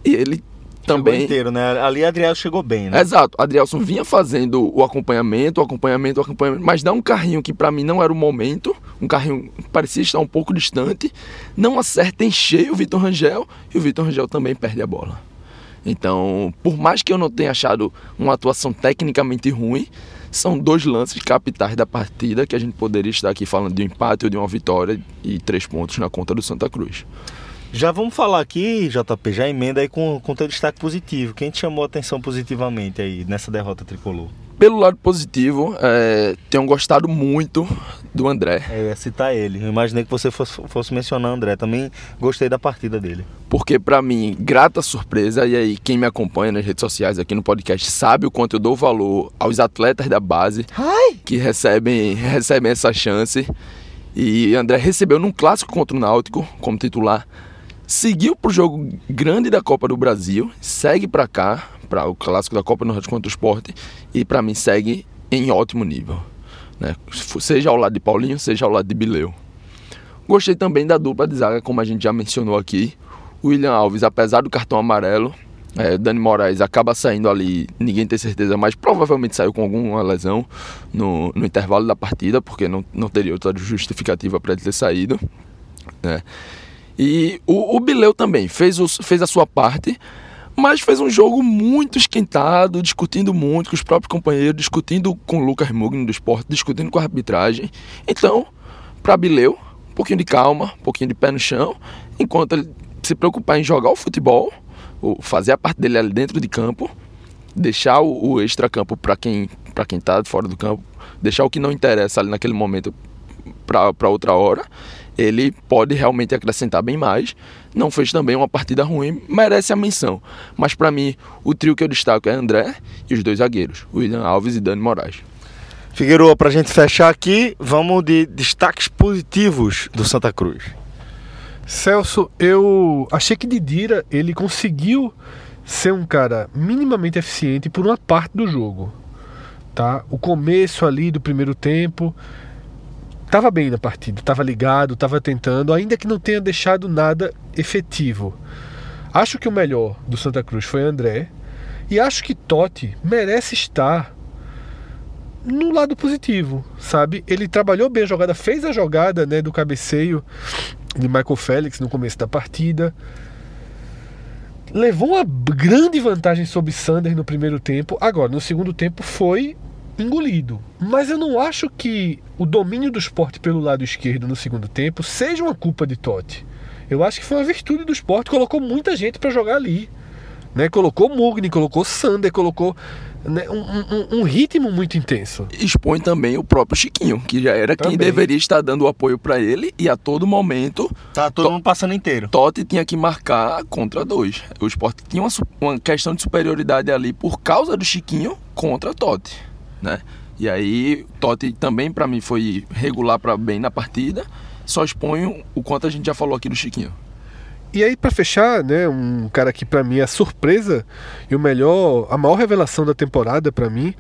E ele também. Chegou inteiro, né? Ali Adriel chegou bem, né? Exato. Adrielson vinha fazendo o acompanhamento, o acompanhamento, o acompanhamento, mas dá um carrinho que para mim não era o momento, um carrinho que parecia estar um pouco distante, não acerta em cheio o Vitor Rangel e o Vitor Rangel também perde a bola. Então, por mais que eu não tenha achado uma atuação tecnicamente ruim, são dois lances capitais da partida que a gente poderia estar aqui falando de um empate ou de uma vitória e três pontos na conta do Santa Cruz. Já vamos falar aqui, JP, já emenda aí com o teu destaque positivo. Quem te chamou a atenção positivamente aí nessa derrota tricolor? Pelo lado positivo, é, tenho gostado muito do André. É, eu ia citar ele. Eu imaginei que você fosse, fosse mencionar o André. Também gostei da partida dele. Porque, para mim, grata surpresa. E aí, quem me acompanha nas redes sociais aqui no podcast sabe o quanto eu dou valor aos atletas da base Ai. que recebem, recebem essa chance. E André recebeu num clássico contra o Náutico como titular. Seguiu pro jogo grande da Copa do Brasil, segue para cá, para o clássico da Copa Nordeste contra o Esporte e para mim segue em ótimo nível, né? Seja ao lado de Paulinho, seja ao lado de Bileu. Gostei também da dupla de zaga, como a gente já mencionou aqui. William Alves, apesar do cartão amarelo, é, Dani Moraes acaba saindo ali, ninguém tem certeza, mas provavelmente saiu com alguma lesão no, no intervalo da partida, porque não, não teria outra justificativa para ele ter saído. Né? E o, o Bileu também fez, os, fez a sua parte, mas fez um jogo muito esquentado, discutindo muito com os próprios companheiros, discutindo com o Lucas Mugni do esporte, discutindo com a arbitragem. Então, para Bileu, um pouquinho de calma, um pouquinho de pé no chão, enquanto ele se preocupar em jogar o futebol, fazer a parte dele ali dentro de campo, deixar o, o extra-campo para quem para quem está fora do campo, deixar o que não interessa ali naquele momento para outra hora ele pode realmente acrescentar bem mais. Não fez também uma partida ruim, merece a menção. Mas para mim, o trio que eu destaco é André e os dois zagueiros, William Alves e Dani Moraes. Figueiredo, para a gente fechar aqui, vamos de destaques positivos do Santa Cruz. Celso, eu achei que Didira ele conseguiu ser um cara minimamente eficiente por uma parte do jogo. Tá? O começo ali do primeiro tempo, estava bem na partida, estava ligado, estava tentando, ainda que não tenha deixado nada efetivo. Acho que o melhor do Santa Cruz foi André. E acho que Totti merece estar no lado positivo, sabe? Ele trabalhou bem a jogada, fez a jogada né, do cabeceio de Michael Félix no começo da partida. Levou uma grande vantagem sobre Sanders no primeiro tempo. Agora, no segundo tempo, foi engolido. Mas eu não acho que o domínio do esporte pelo lado esquerdo no segundo tempo seja uma culpa de Totti. Eu acho que foi uma virtude do esporte, colocou muita gente para jogar ali. Né? Colocou Mugni, colocou Sander, colocou né? um, um, um, ritmo muito intenso. Expõe também o próprio Chiquinho, que já era também. quem deveria estar dando o apoio para ele e a todo momento. Tá todo mundo passando inteiro. Totti tinha que marcar contra dois. O esporte tinha uma, uma questão de superioridade ali por causa do Chiquinho contra Totti. Né? E aí, Totti também para mim foi regular para bem na partida. Só expõe o quanto a gente já falou aqui do Chiquinho. E aí, para fechar, né, um cara que para mim é a surpresa e o melhor, a maior revelação da temporada para mim,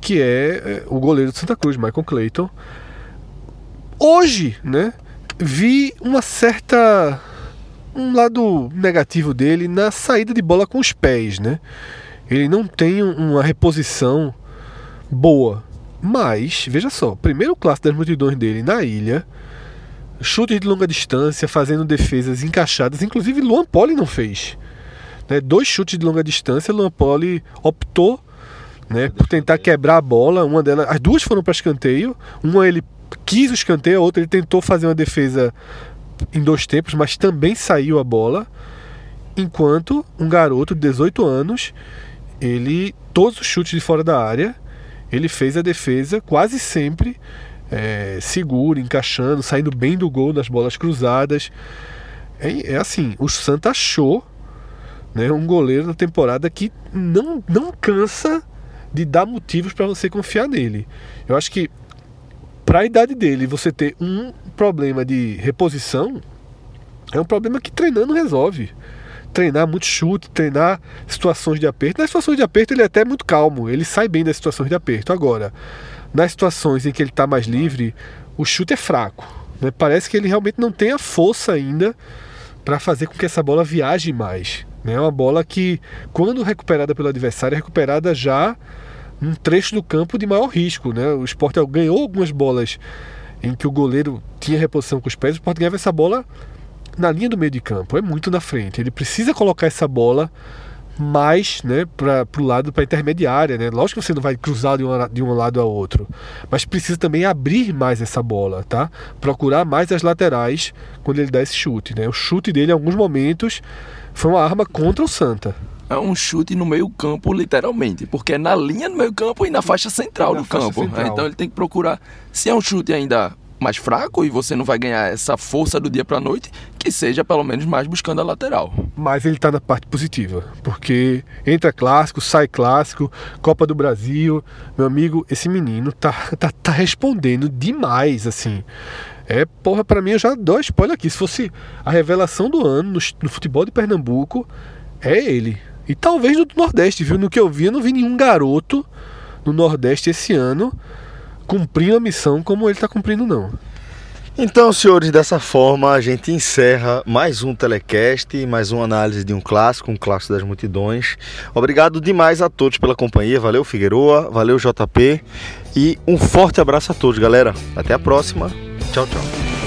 que é, é o goleiro de Santa Cruz, Michael Clayton. Hoje, né, vi uma certa um lado negativo dele na saída de bola com os pés, né? Ele não tem uma reposição boa. Mas, veja só, primeiro clássico das multidões dele na ilha, chutes de longa distância, fazendo defesas encaixadas. Inclusive, Luan Poli não fez. Né? Dois chutes de longa distância, Luan Poli optou né, por tentar quebrar a bola. Uma delas, as duas foram para escanteio. Uma ele quis o escanteio, a outra ele tentou fazer uma defesa em dois tempos, mas também saiu a bola. Enquanto um garoto de 18 anos, ele todos os chutes de fora da área, ele fez a defesa quase sempre é, seguro, encaixando, saindo bem do gol nas bolas cruzadas. É, é assim, o Santa achou né, um goleiro na temporada que não, não cansa de dar motivos para você confiar nele. Eu acho que para a idade dele, você ter um problema de reposição é um problema que treinando resolve. Treinar muito chute, treinar situações de aperto. Nas situações de aperto ele é até muito calmo, ele sai bem das situações de aperto. Agora, nas situações em que ele está mais livre, o chute é fraco. Né? Parece que ele realmente não tem a força ainda para fazer com que essa bola viaje mais. Né? É uma bola que, quando recuperada pelo adversário, é recuperada já num trecho do campo de maior risco. Né? O Sport ganhou algumas bolas em que o goleiro tinha reposição com os pés, o Sport ganhava essa bola na linha do meio de campo, é muito na frente. Ele precisa colocar essa bola mais né, para o lado para intermediária. Né? Lógico que você não vai cruzar de um, de um lado a outro, mas precisa também abrir mais essa bola, tá? Procurar mais as laterais quando ele dá esse chute. Né? O chute dele, em alguns momentos, foi uma arma contra o Santa. É um chute no meio campo, literalmente, porque é na linha do meio campo e na faixa central na do faixa campo. Central. Então ele tem que procurar. Se é um chute ainda mais fraco e você não vai ganhar essa força do dia para noite, que seja pelo menos mais buscando a lateral. Mas ele está na parte positiva, porque entra clássico, sai clássico, Copa do Brasil, meu amigo, esse menino tá, tá, tá respondendo demais, assim. É, porra, para mim eu já dou spoiler aqui. Se fosse a revelação do ano no, no futebol de Pernambuco, é ele. E talvez no Nordeste, viu? No que eu vi, eu não vi nenhum garoto no Nordeste esse ano cumprindo a missão como ele está cumprindo, não. Então, senhores, dessa forma a gente encerra mais um telecast, mais uma análise de um clássico, um clássico das multidões. Obrigado demais a todos pela companhia. Valeu, Figueroa, valeu, JP. E um forte abraço a todos, galera. Até a próxima. Tchau, tchau.